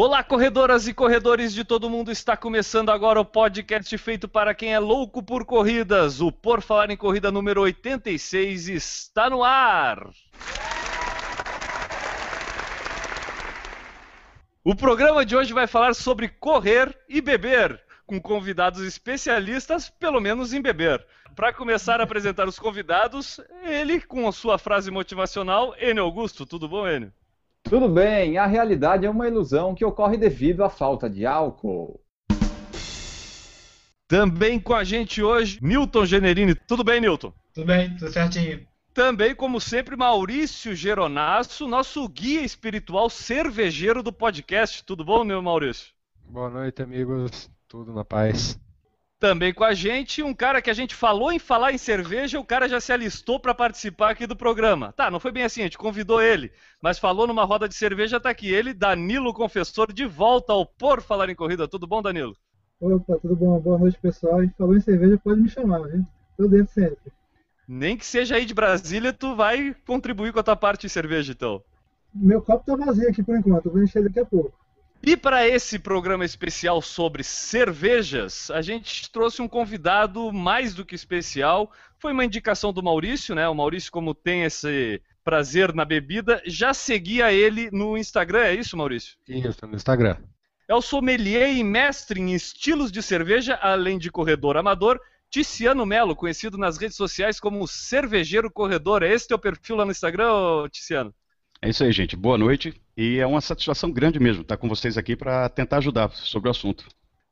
Olá, corredoras e corredores de todo mundo. Está começando agora o podcast feito para quem é louco por corridas. O Por Falar em Corrida número 86 está no ar. O programa de hoje vai falar sobre correr e beber, com convidados especialistas, pelo menos em beber. Para começar a apresentar os convidados, ele com a sua frase motivacional, Enio Augusto. Tudo bom, Enio? Tudo bem, a realidade é uma ilusão que ocorre devido à falta de álcool. Também com a gente hoje, Newton Generini. Tudo bem, Newton? Tudo bem, tudo certinho. Também, como sempre, Maurício Geronasso, nosso guia espiritual cervejeiro do podcast. Tudo bom, meu Maurício? Boa noite, amigos. Tudo na paz. Também com a gente, um cara que a gente falou em falar em cerveja, o cara já se alistou para participar aqui do programa. Tá, não foi bem assim, a gente convidou ele, mas falou numa roda de cerveja, tá aqui ele, Danilo Confessor, de volta ao Por Falar em Corrida. Tudo bom, Danilo? Opa, tudo bom? Boa noite, pessoal. E falou em cerveja, pode me chamar, viu? Tô dentro sempre. Nem que seja aí de Brasília, tu vai contribuir com a tua parte de cerveja, então. Meu copo tá vazio aqui por enquanto, eu vou encher daqui a pouco. E para esse programa especial sobre cervejas, a gente trouxe um convidado mais do que especial. Foi uma indicação do Maurício, né? O Maurício, como tem esse prazer na bebida, já seguia ele no Instagram, é isso, Maurício? Isso, no Instagram. É o sommelier e mestre em estilos de cerveja, além de corredor amador, Ticiano Melo, conhecido nas redes sociais como Cervejeiro Corredor. É esse teu perfil lá no Instagram, Ticiano? É isso aí, gente. Boa noite. E é uma satisfação grande mesmo estar com vocês aqui para tentar ajudar sobre o assunto.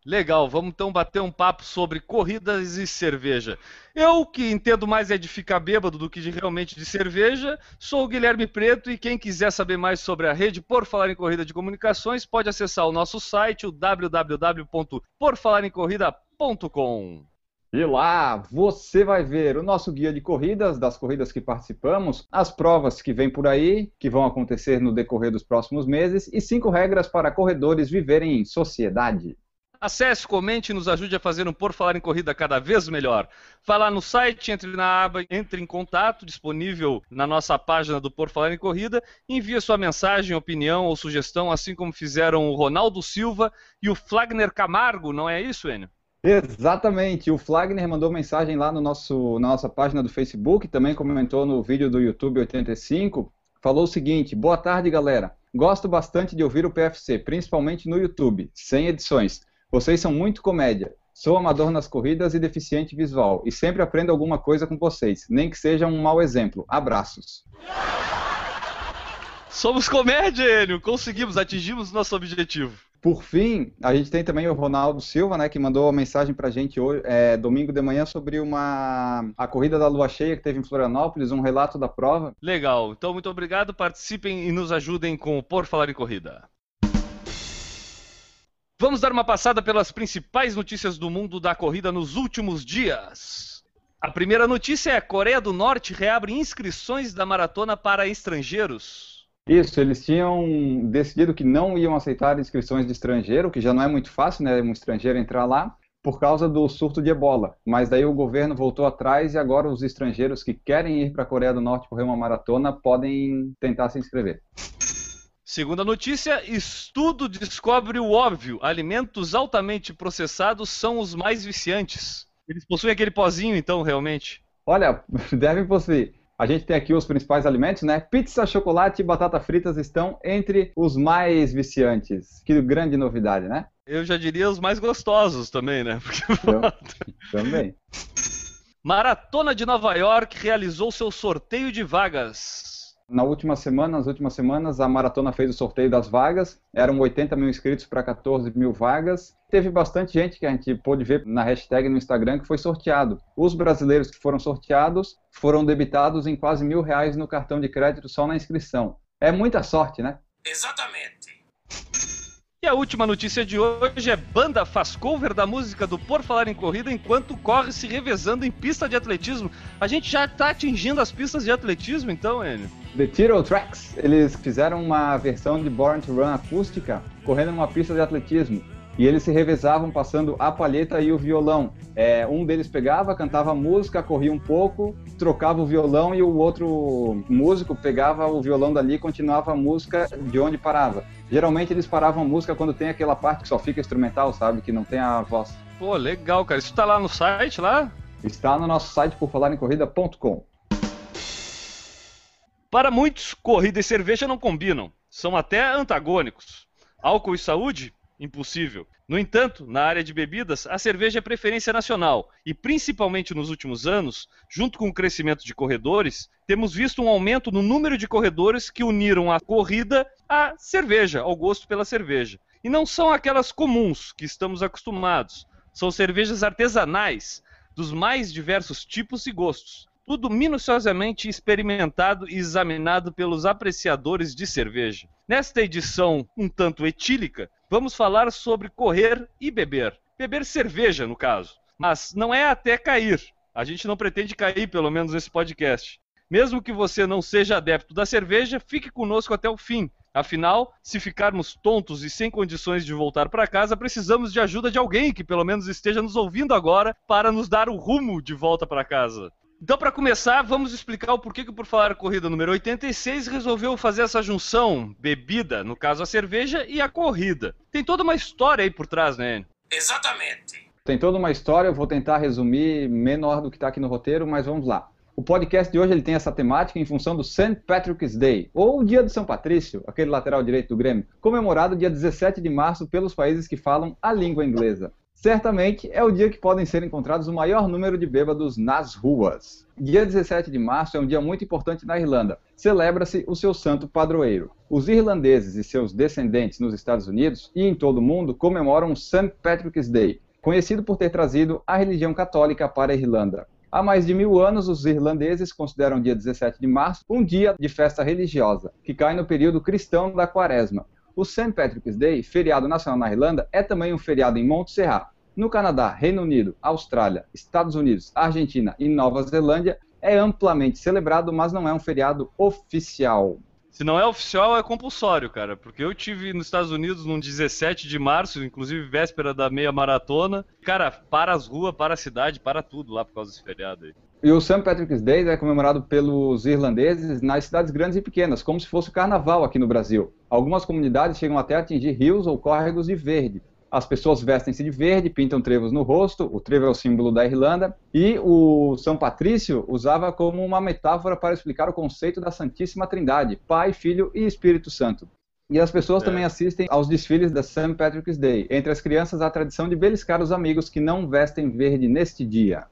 Legal, vamos então bater um papo sobre corridas e cerveja. Eu, que entendo mais é de ficar bêbado do que de realmente de cerveja, sou o Guilherme Preto e quem quiser saber mais sobre a rede Por Falar em Corrida de Comunicações pode acessar o nosso site, o www.porfalaremcorrida.com e lá você vai ver o nosso guia de corridas, das corridas que participamos, as provas que vêm por aí, que vão acontecer no decorrer dos próximos meses, e cinco regras para corredores viverem em sociedade. Acesse, comente e nos ajude a fazer um Por Falar em Corrida cada vez melhor. Vá lá no site, entre na aba Entre em Contato, disponível na nossa página do Por Falar em Corrida. Envie sua mensagem, opinião ou sugestão, assim como fizeram o Ronaldo Silva e o Flagner Camargo, não é isso, Enio? Exatamente, o Flagner mandou mensagem lá no nosso, na nossa página do Facebook, também comentou no vídeo do YouTube 85, falou o seguinte, boa tarde galera, gosto bastante de ouvir o PFC, principalmente no YouTube, sem edições, vocês são muito comédia, sou amador nas corridas e deficiente visual, e sempre aprendo alguma coisa com vocês, nem que seja um mau exemplo, abraços. Somos comédia, Enio, conseguimos, atingimos nosso objetivo. Por fim, a gente tem também o Ronaldo Silva, né, que mandou uma mensagem pra gente hoje, é, domingo de manhã sobre uma a corrida da lua cheia que teve em Florianópolis, um relato da prova. Legal, então muito obrigado, participem e nos ajudem com o Por Falar em Corrida. Vamos dar uma passada pelas principais notícias do mundo da corrida nos últimos dias. A primeira notícia é: Coreia do Norte reabre inscrições da maratona para estrangeiros. Isso, eles tinham decidido que não iam aceitar inscrições de estrangeiro, que já não é muito fácil, né, um estrangeiro entrar lá, por causa do surto de ebola. Mas daí o governo voltou atrás e agora os estrangeiros que querem ir para a Coreia do Norte correr uma maratona podem tentar se inscrever. Segunda notícia: estudo descobre o óbvio: alimentos altamente processados são os mais viciantes. Eles possuem aquele pozinho, então, realmente? Olha, devem possuir. A gente tem aqui os principais alimentos, né? Pizza, chocolate e batata fritas estão entre os mais viciantes. Que grande novidade, né? Eu já diria os mais gostosos também, né? Porque... Eu, também. Maratona de Nova York realizou seu sorteio de vagas. Na última semana, nas últimas semanas, a maratona fez o sorteio das vagas. Eram 80 mil inscritos para 14 mil vagas. Teve bastante gente que a gente pôde ver na hashtag no Instagram que foi sorteado. Os brasileiros que foram sorteados foram debitados em quase mil reais no cartão de crédito só na inscrição. É muita sorte, né? Exatamente. E a última notícia de hoje é banda faz cover da música do Por Falar em Corrida enquanto corre se revezando em pista de atletismo. A gente já tá atingindo as pistas de atletismo então, Enio? The Tiro Tracks, eles fizeram uma versão de Born to Run acústica correndo numa pista de atletismo. E eles se revezavam passando a palheta e o violão. É, um deles pegava, cantava música, corria um pouco, trocava o violão e o outro músico pegava o violão dali e continuava a música de onde parava. Geralmente eles paravam a música quando tem aquela parte que só fica instrumental, sabe? Que não tem a voz. Pô, legal, cara. Isso tá lá no site, lá? Está no nosso site por falarencorrida.com. Para muitos, corrida e cerveja não combinam. São até antagônicos. Álcool e saúde? Impossível. No entanto, na área de bebidas, a cerveja é preferência nacional e, principalmente nos últimos anos, junto com o crescimento de corredores, temos visto um aumento no número de corredores que uniram a corrida à cerveja, ao gosto pela cerveja. E não são aquelas comuns que estamos acostumados, são cervejas artesanais, dos mais diversos tipos e gostos. Tudo minuciosamente experimentado e examinado pelos apreciadores de cerveja. Nesta edição um tanto etílica, vamos falar sobre correr e beber. Beber cerveja, no caso. Mas não é até cair. A gente não pretende cair, pelo menos nesse podcast. Mesmo que você não seja adepto da cerveja, fique conosco até o fim. Afinal, se ficarmos tontos e sem condições de voltar para casa, precisamos de ajuda de alguém que pelo menos esteja nos ouvindo agora para nos dar o rumo de volta para casa. Então, para começar, vamos explicar o porquê que, por falar corrida número 86, resolveu fazer essa junção bebida, no caso a cerveja, e a corrida. Tem toda uma história aí por trás, né? Exatamente. Tem toda uma história, eu vou tentar resumir menor do que está aqui no roteiro, mas vamos lá. O podcast de hoje ele tem essa temática em função do St. Patrick's Day, ou o Dia de São Patrício, aquele lateral direito do Grêmio, comemorado dia 17 de março pelos países que falam a língua inglesa. Certamente é o dia que podem ser encontrados o maior número de bêbados nas ruas. Dia 17 de março é um dia muito importante na Irlanda. Celebra-se o seu santo padroeiro. Os irlandeses e seus descendentes nos Estados Unidos e em todo o mundo comemoram o St. Patrick's Day, conhecido por ter trazido a religião católica para a Irlanda. Há mais de mil anos, os irlandeses consideram o dia 17 de março um dia de festa religiosa, que cai no período cristão da quaresma. O St. Patrick's Day, feriado nacional na Irlanda, é também um feriado em Montserrat. No Canadá, Reino Unido, Austrália, Estados Unidos, Argentina e Nova Zelândia, é amplamente celebrado, mas não é um feriado oficial. Se não é oficial, é compulsório, cara. Porque eu tive nos Estados Unidos no 17 de março, inclusive véspera da meia maratona. Cara, para as ruas, para a cidade, para tudo lá por causa desse feriado aí. E o St. Patrick's Day é comemorado pelos irlandeses nas cidades grandes e pequenas, como se fosse o carnaval aqui no Brasil. Algumas comunidades chegam até a atingir rios ou córregos de verde, as pessoas vestem-se de verde, pintam trevos no rosto, o trevo é o símbolo da Irlanda, e o São Patrício usava como uma metáfora para explicar o conceito da Santíssima Trindade, Pai, Filho e Espírito Santo. E as pessoas é. também assistem aos desfiles da St. Patrick's Day. Entre as crianças, há a tradição de beliscar os amigos que não vestem verde neste dia.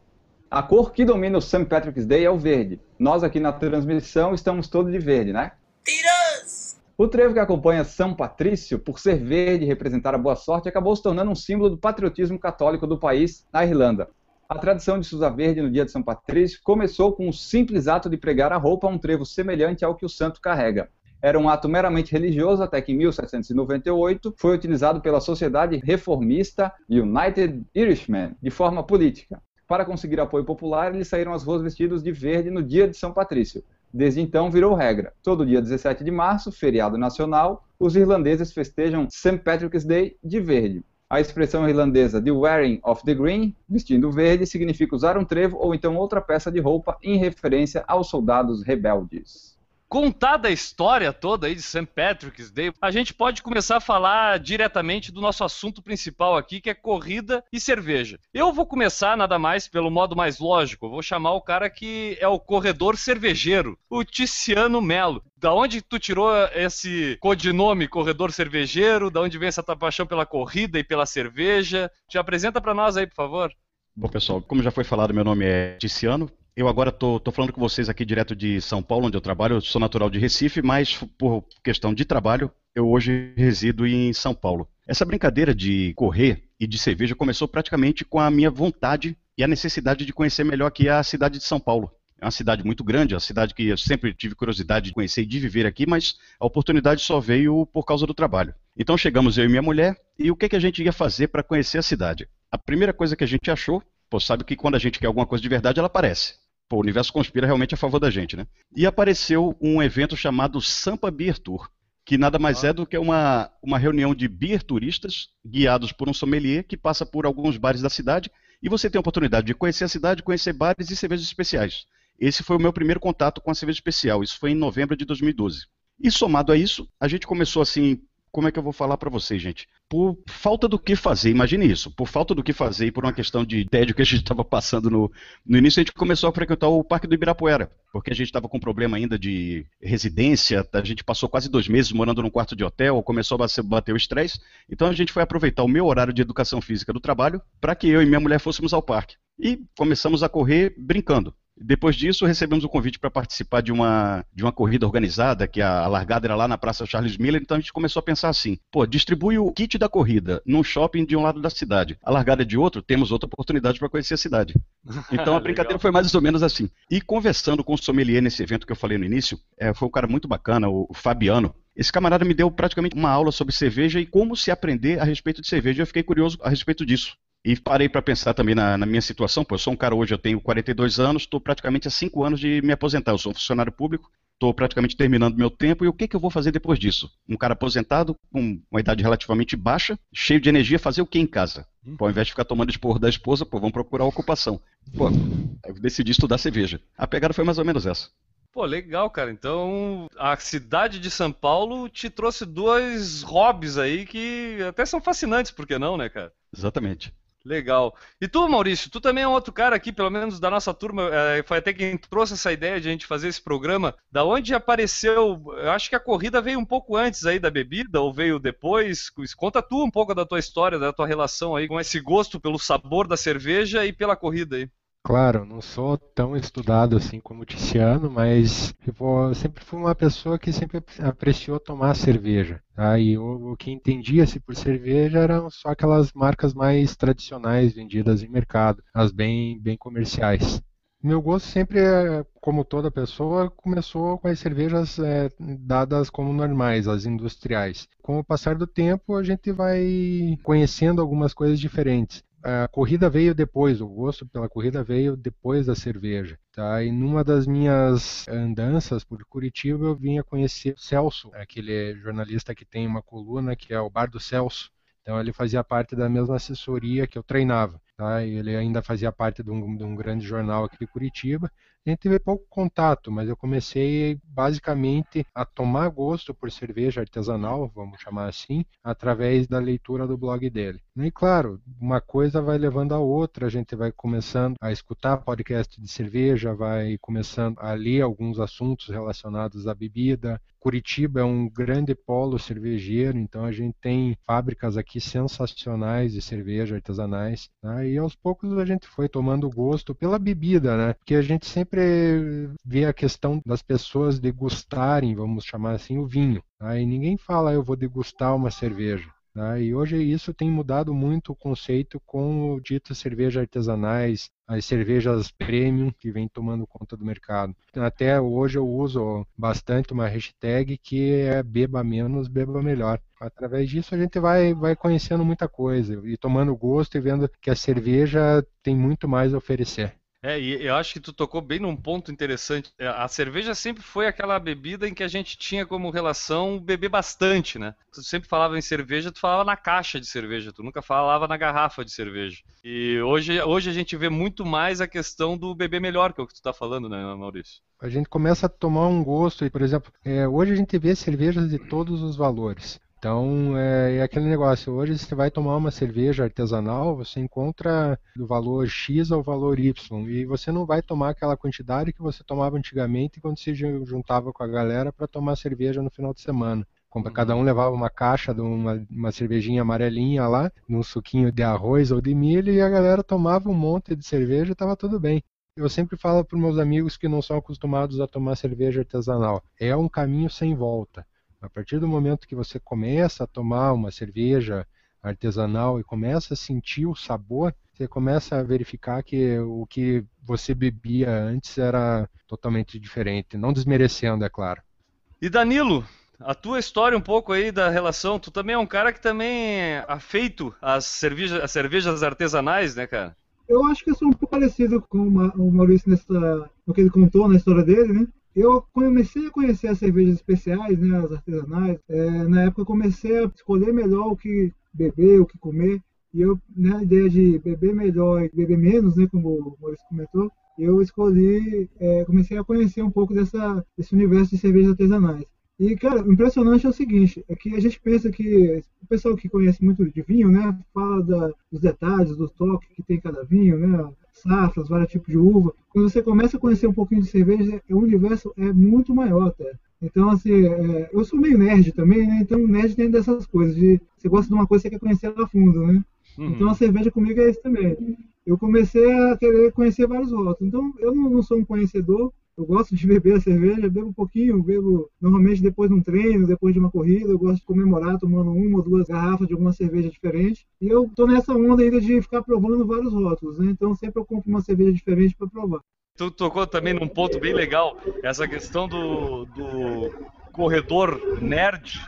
A cor que domina o St. Patrick's Day é o verde. Nós aqui na transmissão estamos todos de verde, né? Tiras! O trevo que acompanha São Patrício, por ser verde e representar a boa sorte, acabou se tornando um símbolo do patriotismo católico do país na Irlanda. A tradição de se usar verde no dia de São Patrício começou com o simples ato de pregar a roupa a um trevo semelhante ao que o santo carrega. Era um ato meramente religioso até que em 1798 foi utilizado pela Sociedade Reformista United Irishmen de forma política. Para conseguir apoio popular, eles saíram às ruas vestidos de verde no dia de São Patrício. Desde então virou regra. Todo dia 17 de março, feriado nacional, os irlandeses festejam St. Patrick's Day de verde. A expressão irlandesa the wearing of the green, vestindo verde, significa usar um trevo ou então outra peça de roupa em referência aos soldados rebeldes contada a história toda aí de St. Patrick's Day, a gente pode começar a falar diretamente do nosso assunto principal aqui, que é corrida e cerveja. Eu vou começar nada mais pelo modo mais lógico, vou chamar o cara que é o corredor cervejeiro, o Ticiano Melo. Da onde tu tirou esse codinome corredor cervejeiro? Da onde vem essa tua paixão pela corrida e pela cerveja? Te apresenta para nós aí, por favor. Bom, pessoal, como já foi falado, meu nome é Ticiano, eu agora estou falando com vocês aqui direto de São Paulo, onde eu trabalho. Eu sou natural de Recife, mas por questão de trabalho, eu hoje resido em São Paulo. Essa brincadeira de correr e de cerveja começou praticamente com a minha vontade e a necessidade de conhecer melhor aqui a cidade de São Paulo. É uma cidade muito grande, é uma cidade que eu sempre tive curiosidade de conhecer e de viver aqui, mas a oportunidade só veio por causa do trabalho. Então chegamos eu e minha mulher, e o que, que a gente ia fazer para conhecer a cidade? A primeira coisa que a gente achou, pô, sabe que quando a gente quer alguma coisa de verdade, ela aparece. Pô, o universo conspira realmente a favor da gente, né? E apareceu um evento chamado Sampa Beer Tour, que nada mais é do que uma, uma reunião de beer turistas guiados por um sommelier que passa por alguns bares da cidade e você tem a oportunidade de conhecer a cidade, conhecer bares e cervejas especiais. Esse foi o meu primeiro contato com a cerveja especial, isso foi em novembro de 2012. E somado a isso, a gente começou assim, como é que eu vou falar para vocês, gente? Por falta do que fazer, imagine isso, por falta do que fazer e por uma questão de tédio que a gente estava passando no, no início, a gente começou a frequentar o Parque do Ibirapuera, porque a gente estava com problema ainda de residência, a gente passou quase dois meses morando num quarto de hotel, começou a bater o estresse, então a gente foi aproveitar o meu horário de educação física do trabalho para que eu e minha mulher fôssemos ao parque. E começamos a correr brincando. Depois disso, recebemos o convite para participar de uma, de uma corrida organizada, que a, a largada era lá na Praça Charles Miller, então a gente começou a pensar assim, pô, distribui o kit da corrida num shopping de um lado da cidade, a largada de outro, temos outra oportunidade para conhecer a cidade. Então a brincadeira foi mais ou menos assim. E conversando com o sommelier nesse evento que eu falei no início, é, foi um cara muito bacana, o, o Fabiano, esse camarada me deu praticamente uma aula sobre cerveja e como se aprender a respeito de cerveja. Eu fiquei curioso a respeito disso. E parei para pensar também na, na, minha situação, pô, eu sou um cara hoje, eu tenho 42 anos, estou praticamente há 5 anos de me aposentar, eu sou um funcionário público, estou praticamente terminando meu tempo, e o que, que eu vou fazer depois disso? Um cara aposentado, com uma idade relativamente baixa, cheio de energia, fazer o que em casa? Pô, ao invés de ficar tomando esporro da esposa, pô, vamos procurar ocupação. Pô, eu decidi estudar cerveja. A pegada foi mais ou menos essa. Pô, legal, cara. Então, a cidade de São Paulo te trouxe dois hobbies aí que até são fascinantes, por que não, né, cara? Exatamente. Legal. E tu, Maurício, tu também é um outro cara aqui, pelo menos da nossa turma, é, foi até quem trouxe essa ideia de a gente fazer esse programa. Da onde apareceu? Eu acho que a corrida veio um pouco antes aí da bebida, ou veio depois. Conta tu um pouco da tua história, da tua relação aí com esse gosto pelo sabor da cerveja e pela corrida aí. Claro, não sou tão estudado assim como o Tiziano, mas tipo, sempre fui uma pessoa que sempre apreciou tomar cerveja. Tá? E o, o que entendia-se por cerveja eram só aquelas marcas mais tradicionais vendidas em mercado, as bem, bem comerciais. Meu gosto sempre, como toda pessoa, começou com as cervejas é, dadas como normais, as industriais. Com o passar do tempo, a gente vai conhecendo algumas coisas diferentes a corrida veio depois, o gosto pela corrida veio depois da cerveja. Tá? E numa das minhas andanças por Curitiba, eu vinha conhecer o Celso, aquele jornalista que tem uma coluna que é o Bar do Celso. Então ele fazia parte da mesma assessoria que eu treinava. Tá? Ele ainda fazia parte de um, de um grande jornal aqui de Curitiba. A gente teve pouco contato, mas eu comecei basicamente a tomar gosto por cerveja artesanal, vamos chamar assim, através da leitura do blog dele. E claro, uma coisa vai levando a outra, a gente vai começando a escutar podcast de cerveja, vai começando a ler alguns assuntos relacionados à bebida. Curitiba é um grande polo cervejeiro, então a gente tem fábricas aqui sensacionais de cerveja artesanais. Né? E aos poucos a gente foi tomando gosto pela bebida, né? Porque a gente sempre vê a questão das pessoas degustarem, vamos chamar assim, o vinho. Tá? E ninguém fala, eu vou degustar uma cerveja. Tá? E hoje isso tem mudado muito o conceito com o dito cerveja artesanais, as cervejas premium que vem tomando conta do mercado. Até hoje eu uso bastante uma hashtag que é beba menos, beba melhor. Através disso a gente vai, vai conhecendo muita coisa e tomando gosto e vendo que a cerveja tem muito mais a oferecer. É, e eu acho que tu tocou bem num ponto interessante. É, a cerveja sempre foi aquela bebida em que a gente tinha como relação beber bastante, né? Tu sempre falava em cerveja, tu falava na caixa de cerveja, tu nunca falava na garrafa de cerveja. E hoje, hoje a gente vê muito mais a questão do beber melhor, que é o que tu tá falando, né, Maurício? A gente começa a tomar um gosto, e, por exemplo, é, hoje a gente vê cervejas de todos os valores. Então é, é, aquele negócio. Hoje você vai tomar uma cerveja artesanal, você encontra do valor X ao valor Y e você não vai tomar aquela quantidade que você tomava antigamente quando se juntava com a galera para tomar cerveja no final de semana. Uhum. Cada um levava uma caixa de uma, uma cervejinha amarelinha lá, num suquinho de arroz ou de milho, e a galera tomava um monte de cerveja e estava tudo bem. Eu sempre falo para meus amigos que não são acostumados a tomar cerveja artesanal: é um caminho sem volta. A partir do momento que você começa a tomar uma cerveja artesanal e começa a sentir o sabor, você começa a verificar que o que você bebia antes era totalmente diferente, não desmerecendo, é claro. E Danilo, a tua história um pouco aí da relação, tu também é um cara que também é afeito às cervejas, às cervejas artesanais, né, cara? Eu acho que eu sou um pouco parecido com o Maurício nessa, no que ele contou na história dele, né? Eu comecei a conhecer as cervejas especiais, né, as artesanais. É, na época comecei a escolher melhor o que beber, o que comer. E eu, na ideia de beber melhor e beber menos, né, como o Maurício comentou, eu escolhi, é, comecei a conhecer um pouco dessa, desse universo de cervejas artesanais. E, cara, o impressionante é o seguinte, é que a gente pensa que o pessoal que conhece muito de vinho, né, fala da, dos detalhes, do toque que tem cada vinho, né, safras, vários tipos de uva. Quando você começa a conhecer um pouquinho de cerveja, o universo é muito maior até. Então, assim, é, eu sou meio nerd também, né? Então, nerd tem dessas coisas, de você gosta de uma coisa, você quer conhecer ela a fundo, né? Uhum. Então, a cerveja comigo é isso também. Eu comecei a querer conhecer vários rótulos. Então, eu não, não sou um conhecedor, eu gosto de beber a cerveja, bebo um pouquinho, bebo normalmente depois de um treino, depois de uma corrida, eu gosto de comemorar tomando uma ou duas garrafas de alguma cerveja diferente. E eu tô nessa onda ainda de ficar provando vários rótulos, né? Então sempre eu compro uma cerveja diferente para provar. Tu tocou também num ponto bem legal, essa questão do, do corredor nerd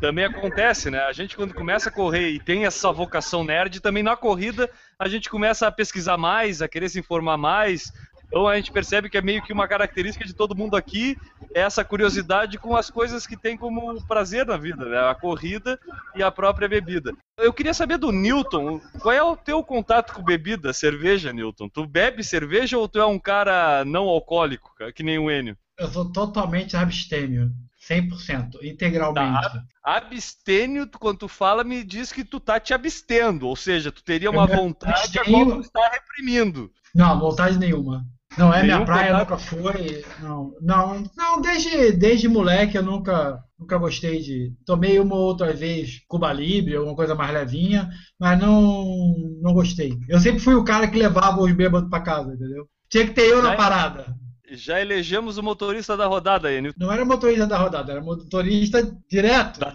também acontece, né? A gente quando começa a correr e tem essa vocação nerd, também na corrida a gente começa a pesquisar mais, a querer se informar mais, então a gente percebe que é meio que uma característica de todo mundo aqui, é essa curiosidade com as coisas que tem como prazer na vida, né? A corrida e a própria bebida. Eu queria saber do Newton, qual é o teu contato com bebida, cerveja, Newton? Tu bebe cerveja ou tu é um cara não alcoólico, que nem o Enio? Eu sou totalmente abstêmio. 100%, integralmente. Tá. Abstênio, quando tu fala, me diz que tu tá te abstendo, ou seja, tu teria uma vontade abstenho... a tu está reprimindo. Não, vontade nenhuma. Não é minha praia, contato. nunca foi. Não, não, não desde, desde moleque eu nunca, nunca gostei de. Tomei uma ou outra vez Cuba Libre, alguma coisa mais levinha, mas não, não gostei. Eu sempre fui o cara que levava os bêbados para casa, entendeu? Tinha que ter eu na parada. Já elegemos o motorista da rodada aí, Não era motorista da rodada, era motorista direto. Da,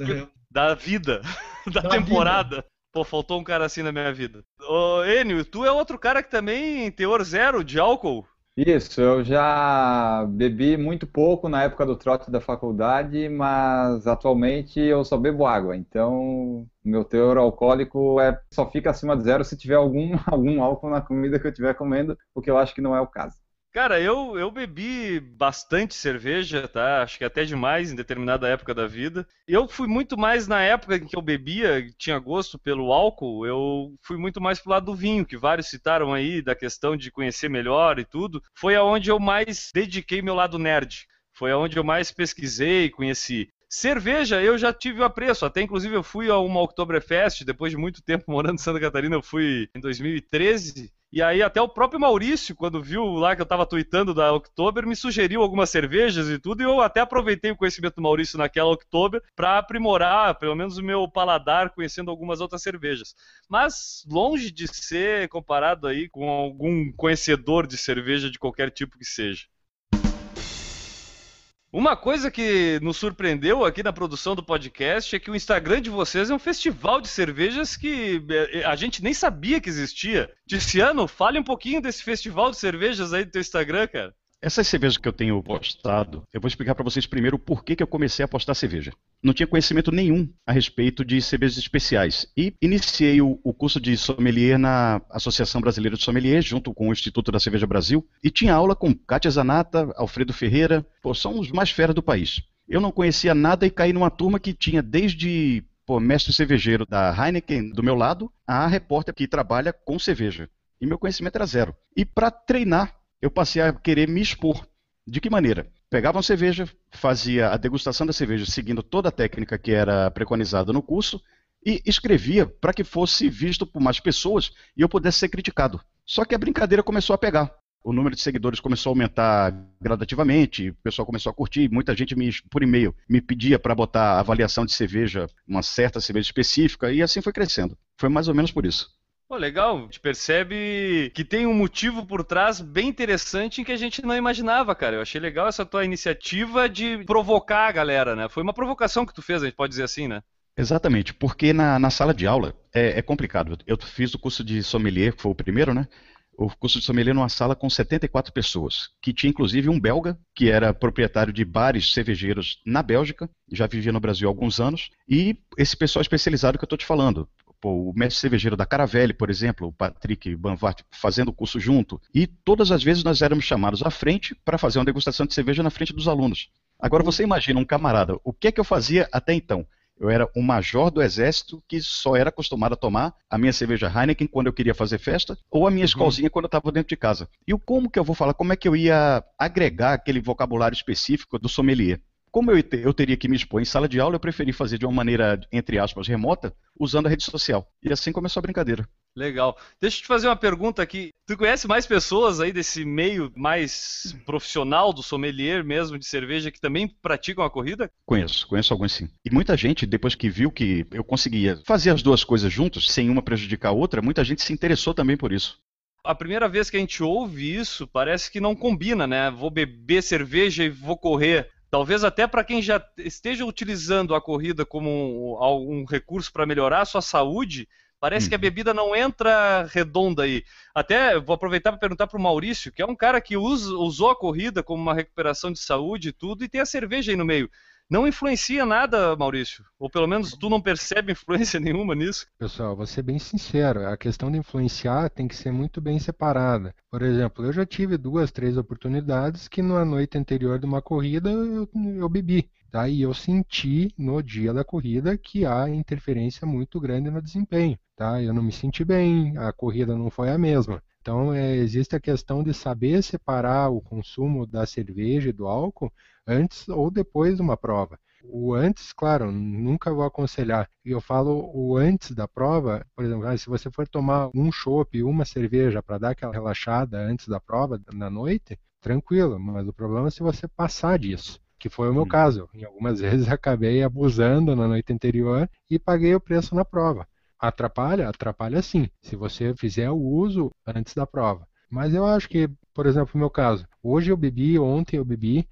da vida, da, da temporada. Vida. Pô, faltou um cara assim na minha vida. Ô, Enio, tu é outro cara que também teor zero de álcool? Isso, eu já bebi muito pouco na época do trote da faculdade, mas atualmente eu só bebo água. Então, meu teor alcoólico é, só fica acima de zero se tiver algum, algum álcool na comida que eu estiver comendo, o que eu acho que não é o caso. Cara, eu, eu bebi bastante cerveja, tá? Acho que até demais em determinada época da vida. Eu fui muito mais na época em que eu bebia, tinha gosto pelo álcool, eu fui muito mais pro lado do vinho, que vários citaram aí, da questão de conhecer melhor e tudo. Foi aonde eu mais dediquei meu lado nerd. Foi aonde eu mais pesquisei, conheci. Cerveja, eu já tive o apreço. Até inclusive eu fui a uma Oktoberfest, depois de muito tempo morando em Santa Catarina, eu fui em 2013. E aí até o próprio Maurício, quando viu lá que eu estava tweetando da Oktober, me sugeriu algumas cervejas e tudo, e eu até aproveitei o conhecimento do Maurício naquela Oktober para aprimorar, pelo menos o meu paladar, conhecendo algumas outras cervejas. Mas longe de ser comparado aí com algum conhecedor de cerveja de qualquer tipo que seja. Uma coisa que nos surpreendeu aqui na produção do podcast é que o Instagram de vocês é um festival de cervejas que é, é, a gente nem sabia que existia. Ticiano, fale um pouquinho desse festival de cervejas aí do teu Instagram, cara. Essas cervejas que eu tenho postado, eu vou explicar para vocês primeiro o porquê que eu comecei a postar cerveja. Não tinha conhecimento nenhum a respeito de cervejas especiais e iniciei o, o curso de sommelier na Associação Brasileira de Sommelier, junto com o Instituto da Cerveja Brasil, e tinha aula com Kátia Zanata, Alfredo Ferreira, pô, são os mais feras do país. Eu não conhecia nada e caí numa turma que tinha desde pô, mestre cervejeiro da Heineken do meu lado, a repórter que trabalha com cerveja. E meu conhecimento era zero. E para treinar eu passei a querer me expor. De que maneira? Pegava uma cerveja, fazia a degustação da cerveja seguindo toda a técnica que era preconizada no curso e escrevia para que fosse visto por mais pessoas e eu pudesse ser criticado. Só que a brincadeira começou a pegar. O número de seguidores começou a aumentar gradativamente, o pessoal começou a curtir, muita gente me, por e-mail me pedia para botar avaliação de cerveja, uma certa cerveja específica, e assim foi crescendo. Foi mais ou menos por isso. Pô, legal. A gente percebe que tem um motivo por trás bem interessante em que a gente não imaginava, cara. Eu achei legal essa tua iniciativa de provocar a galera, né? Foi uma provocação que tu fez, a gente pode dizer assim, né? Exatamente, porque na, na sala de aula é, é, complicado. Eu fiz o curso de sommelier, que foi o primeiro, né? O curso de sommelier numa sala com 74 pessoas, que tinha inclusive um belga, que era proprietário de bares cervejeiros na Bélgica, já vivia no Brasil há alguns anos, e esse pessoal especializado que eu estou te falando. Pô, o mestre cervejeiro da Caravelle, por exemplo, o Patrick Banvart, fazendo o curso junto. E todas as vezes nós éramos chamados à frente para fazer uma degustação de cerveja na frente dos alunos. Agora você imagina um camarada, o que é que eu fazia até então? Eu era um major do exército que só era acostumado a tomar a minha cerveja Heineken quando eu queria fazer festa, ou a minha uhum. escolzinha quando eu estava dentro de casa. E o como que eu vou falar? Como é que eu ia agregar aquele vocabulário específico do sommelier? Como eu, eu teria que me expor em sala de aula, eu preferi fazer de uma maneira, entre aspas, remota, usando a rede social. E assim começou a brincadeira. Legal. Deixa eu te fazer uma pergunta aqui. Tu conhece mais pessoas aí desse meio mais profissional do sommelier mesmo de cerveja que também praticam a corrida? Conheço, conheço alguns sim. E muita gente, depois que viu que eu conseguia fazer as duas coisas juntos, sem uma prejudicar a outra, muita gente se interessou também por isso. A primeira vez que a gente ouve isso, parece que não combina, né? Vou beber cerveja e vou correr. Talvez até para quem já esteja utilizando a corrida como um, um recurso para melhorar a sua saúde, parece hum. que a uhum. bebida não entra redonda aí. Até vou aproveitar para perguntar para o Maurício, que é um cara que usa, usou a corrida como uma recuperação de saúde e tudo, e tem a cerveja aí no meio não influencia nada, Maurício? Ou pelo menos tu não percebe influência nenhuma nisso? Pessoal, vou ser bem sincero, a questão de influenciar tem que ser muito bem separada. Por exemplo, eu já tive duas, três oportunidades que na noite anterior de uma corrida eu, eu bebi. Tá? E eu senti no dia da corrida que há interferência muito grande no desempenho. Tá? Eu não me senti bem, a corrida não foi a mesma. Então, é, existe a questão de saber separar o consumo da cerveja e do álcool antes ou depois de uma prova. O antes, claro, nunca vou aconselhar. E eu falo o antes da prova, por exemplo, ah, se você for tomar um chopp, uma cerveja para dar aquela relaxada antes da prova, na noite, tranquilo, mas o problema é se você passar disso que foi o meu caso. Em algumas vezes acabei abusando na noite anterior e paguei o preço na prova. Atrapalha? Atrapalha sim, se você fizer o uso antes da prova. Mas eu acho que, por exemplo, no meu caso, hoje eu bebi, ontem eu bebi.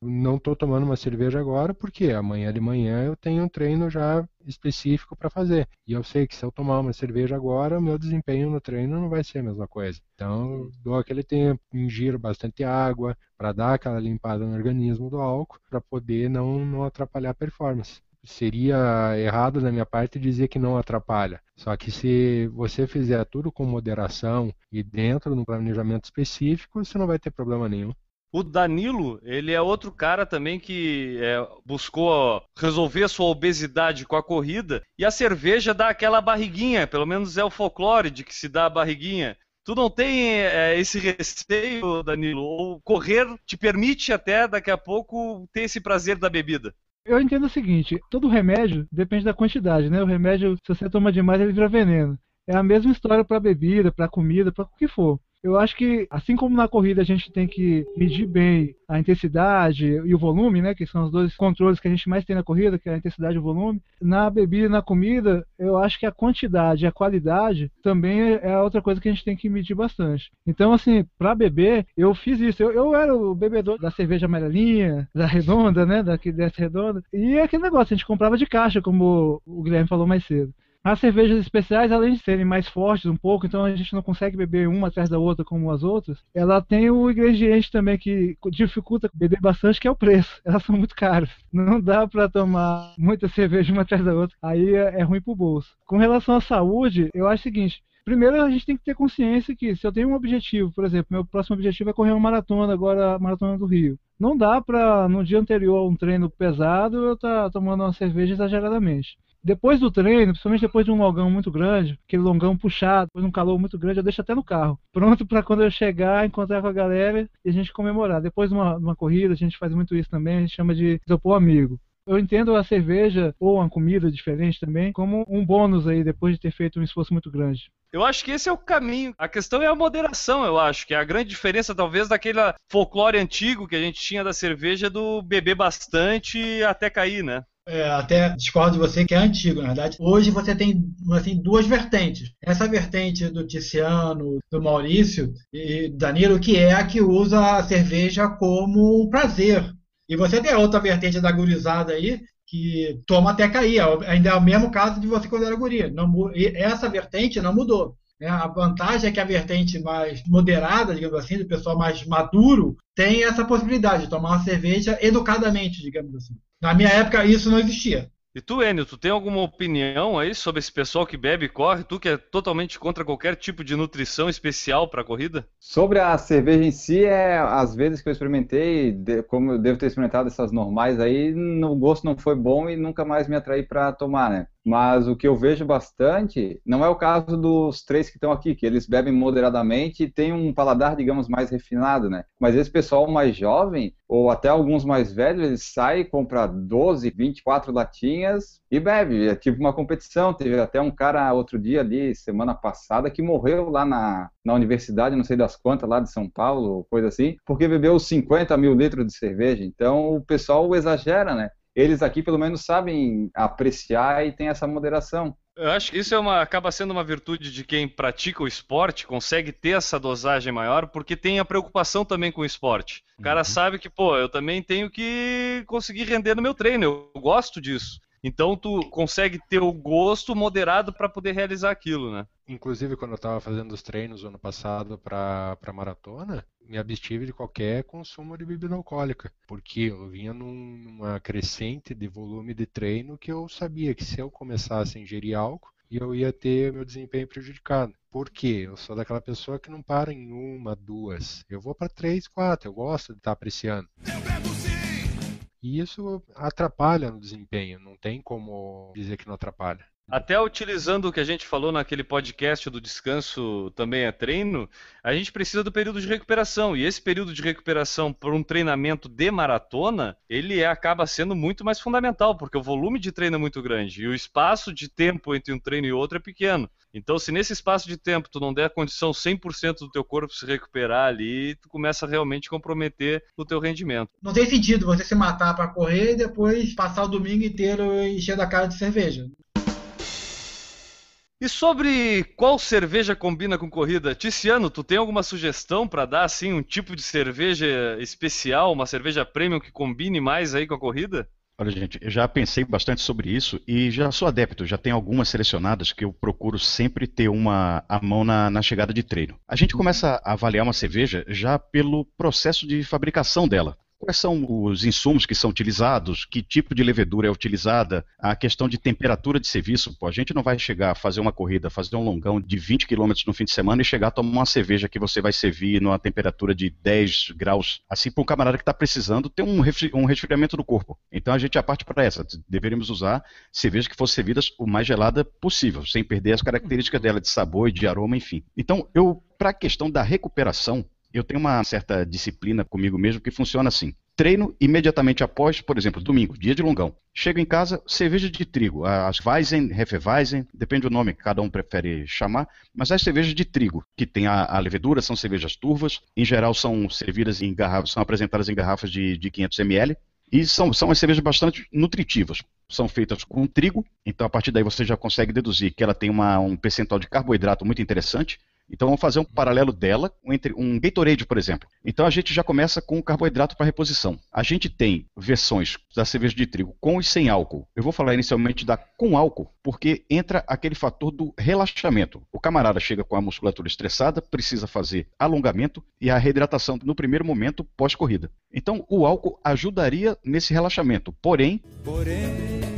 Não estou tomando uma cerveja agora porque amanhã de manhã eu tenho um treino já específico para fazer. E eu sei que se eu tomar uma cerveja agora, o meu desempenho no treino não vai ser a mesma coisa. Então, dou aquele tempo, ingiro bastante água para dar aquela limpada no organismo do álcool, para poder não, não atrapalhar a performance seria errado da minha parte dizer que não atrapalha. Só que se você fizer tudo com moderação e dentro de um planejamento específico, você não vai ter problema nenhum. O Danilo, ele é outro cara também que é, buscou resolver sua obesidade com a corrida e a cerveja dá aquela barriguinha, pelo menos é o folclore de que se dá a barriguinha. Tu não tem é, esse receio, Danilo? Ou correr te permite até daqui a pouco ter esse prazer da bebida? Eu entendo o seguinte, todo remédio depende da quantidade, né? O remédio, se você toma demais, ele vira veneno. É a mesma história para bebida, para comida, para o que for. Eu acho que, assim como na corrida a gente tem que medir bem a intensidade e o volume, né, que são os dois controles que a gente mais tem na corrida, que é a intensidade e o volume, na bebida e na comida, eu acho que a quantidade e a qualidade também é outra coisa que a gente tem que medir bastante. Então, assim, para beber, eu fiz isso. Eu, eu, era o bebedor da cerveja amarelinha, da redonda, né, da dessa redonda, e é aquele negócio, a gente comprava de caixa, como o Guilherme falou mais cedo. As cervejas especiais, além de serem mais fortes um pouco, então a gente não consegue beber uma atrás da outra como as outras, ela tem o ingrediente também que dificulta beber bastante, que é o preço. Elas são muito caras. Não dá para tomar muita cerveja uma atrás da outra. Aí é, é ruim pro bolso. Com relação à saúde, eu acho o seguinte, Primeiro, a gente tem que ter consciência que se eu tenho um objetivo, por exemplo, meu próximo objetivo é correr uma maratona, agora a maratona do Rio. Não dá para, no dia anterior a um treino pesado, eu estar tá tomando uma cerveja exageradamente. Depois do treino, principalmente depois de um longão muito grande, aquele longão puxado, depois de um calor muito grande, eu deixo até no carro, pronto para quando eu chegar, encontrar com a galera e a gente comemorar. Depois de uma, uma corrida, a gente faz muito isso também, a gente chama de isopor amigo. Eu entendo a cerveja ou uma comida diferente também como um bônus aí depois de ter feito um esforço muito grande. Eu acho que esse é o caminho. A questão é a moderação, eu acho, que é a grande diferença, talvez, daquele folclore antigo que a gente tinha da cerveja do beber bastante até cair, né? É, até discordo de você que é antigo, na verdade. Hoje você tem assim, duas vertentes. Essa vertente do Tiziano, do Maurício e Danilo, que é a que usa a cerveja como um prazer. E você tem a outra vertente da gurizada aí, que toma até cair. É ainda é o mesmo caso de você quando era guria. Não, essa vertente não mudou. É, a vantagem é que a vertente mais moderada, digamos assim, do pessoal mais maduro, tem essa possibilidade de tomar uma cerveja educadamente, digamos assim. Na minha época, isso não existia. E tu, Enio, tu tem alguma opinião aí sobre esse pessoal que bebe e corre? Tu que é totalmente contra qualquer tipo de nutrição especial para a corrida? Sobre a cerveja em si, é às vezes que eu experimentei, como eu devo ter experimentado essas normais aí, o gosto não foi bom e nunca mais me atraí para tomar, né? Mas o que eu vejo bastante não é o caso dos três que estão aqui, que eles bebem moderadamente e têm um paladar, digamos, mais refinado, né? Mas esse pessoal mais jovem, ou até alguns mais velhos, eles saem, compram 12, 24 latinhas e bebe. É tipo uma competição. Teve até um cara outro dia ali, semana passada, que morreu lá na, na universidade, não sei das quantas, lá de São Paulo, coisa assim, porque bebeu 50 mil litros de cerveja. Então o pessoal exagera, né? Eles aqui pelo menos sabem apreciar e tem essa moderação. Eu acho que isso é uma, acaba sendo uma virtude de quem pratica o esporte, consegue ter essa dosagem maior, porque tem a preocupação também com o esporte. O cara uhum. sabe que, pô, eu também tenho que conseguir render no meu treino, eu gosto disso. Então tu consegue ter o gosto moderado para poder realizar aquilo, né? Inclusive quando eu estava fazendo os treinos ano passado para maratona, me abstive de qualquer consumo de bebida alcoólica, porque eu vinha numa crescente de volume de treino que eu sabia que se eu começasse a ingerir álcool, eu ia ter meu desempenho prejudicado. Por quê? Eu sou daquela pessoa que não para em uma, duas. Eu vou para três, quatro. Eu gosto de estar apreciando. Eu bebo sim! E isso atrapalha no desempenho, não tem como dizer que não atrapalha. Até utilizando o que a gente falou naquele podcast do descanso também é treino, a gente precisa do período de recuperação. E esse período de recuperação para um treinamento de maratona, ele é, acaba sendo muito mais fundamental, porque o volume de treino é muito grande e o espaço de tempo entre um treino e outro é pequeno. Então, se nesse espaço de tempo tu não der a condição 100% do teu corpo se recuperar ali, tu começa a realmente comprometer o teu rendimento. Não tem sentido você se matar para correr e depois passar o domingo inteiro enchendo a cara de cerveja. E sobre qual cerveja combina com corrida? Ticiano, tu tem alguma sugestão para dar assim um tipo de cerveja especial, uma cerveja premium que combine mais aí com a corrida? Olha, gente, eu já pensei bastante sobre isso e já sou adepto, já tenho algumas selecionadas que eu procuro sempre ter uma a mão na, na chegada de treino. A gente começa a avaliar uma cerveja já pelo processo de fabricação dela. Quais são os insumos que são utilizados? Que tipo de levedura é utilizada? A questão de temperatura de serviço. Pô, a gente não vai chegar a fazer uma corrida, fazer um longão de 20 km no fim de semana e chegar a tomar uma cerveja que você vai servir numa temperatura de 10 graus. Assim, para um camarada que está precisando ter um, um resfriamento do corpo. Então a gente já parte para essa. Deveríamos usar cervejas que fossem servidas o mais gelada possível, sem perder as características dela de sabor e de aroma, enfim. Então, eu, para a questão da recuperação, eu tenho uma certa disciplina comigo mesmo que funciona assim. Treino imediatamente após, por exemplo, domingo, dia de longão. Chego em casa, cerveja de trigo, as Weizen, Hefeweizen, depende do nome que cada um prefere chamar, mas as cervejas de trigo, que tem a, a levedura, são cervejas turvas, em geral são servidas em garrafas, são apresentadas em garrafas de, de 500 ml, e são, são as cervejas bastante nutritivas. São feitas com trigo, então a partir daí você já consegue deduzir que ela tem uma, um percentual de carboidrato muito interessante. Então vamos fazer um paralelo dela entre um Gatorade, por exemplo. Então a gente já começa com o carboidrato para reposição. A gente tem versões da cerveja de trigo com e sem álcool. Eu vou falar inicialmente da com álcool, porque entra aquele fator do relaxamento. O camarada chega com a musculatura estressada, precisa fazer alongamento e a reidratação no primeiro momento pós-corrida. Então o álcool ajudaria nesse relaxamento. Porém, porém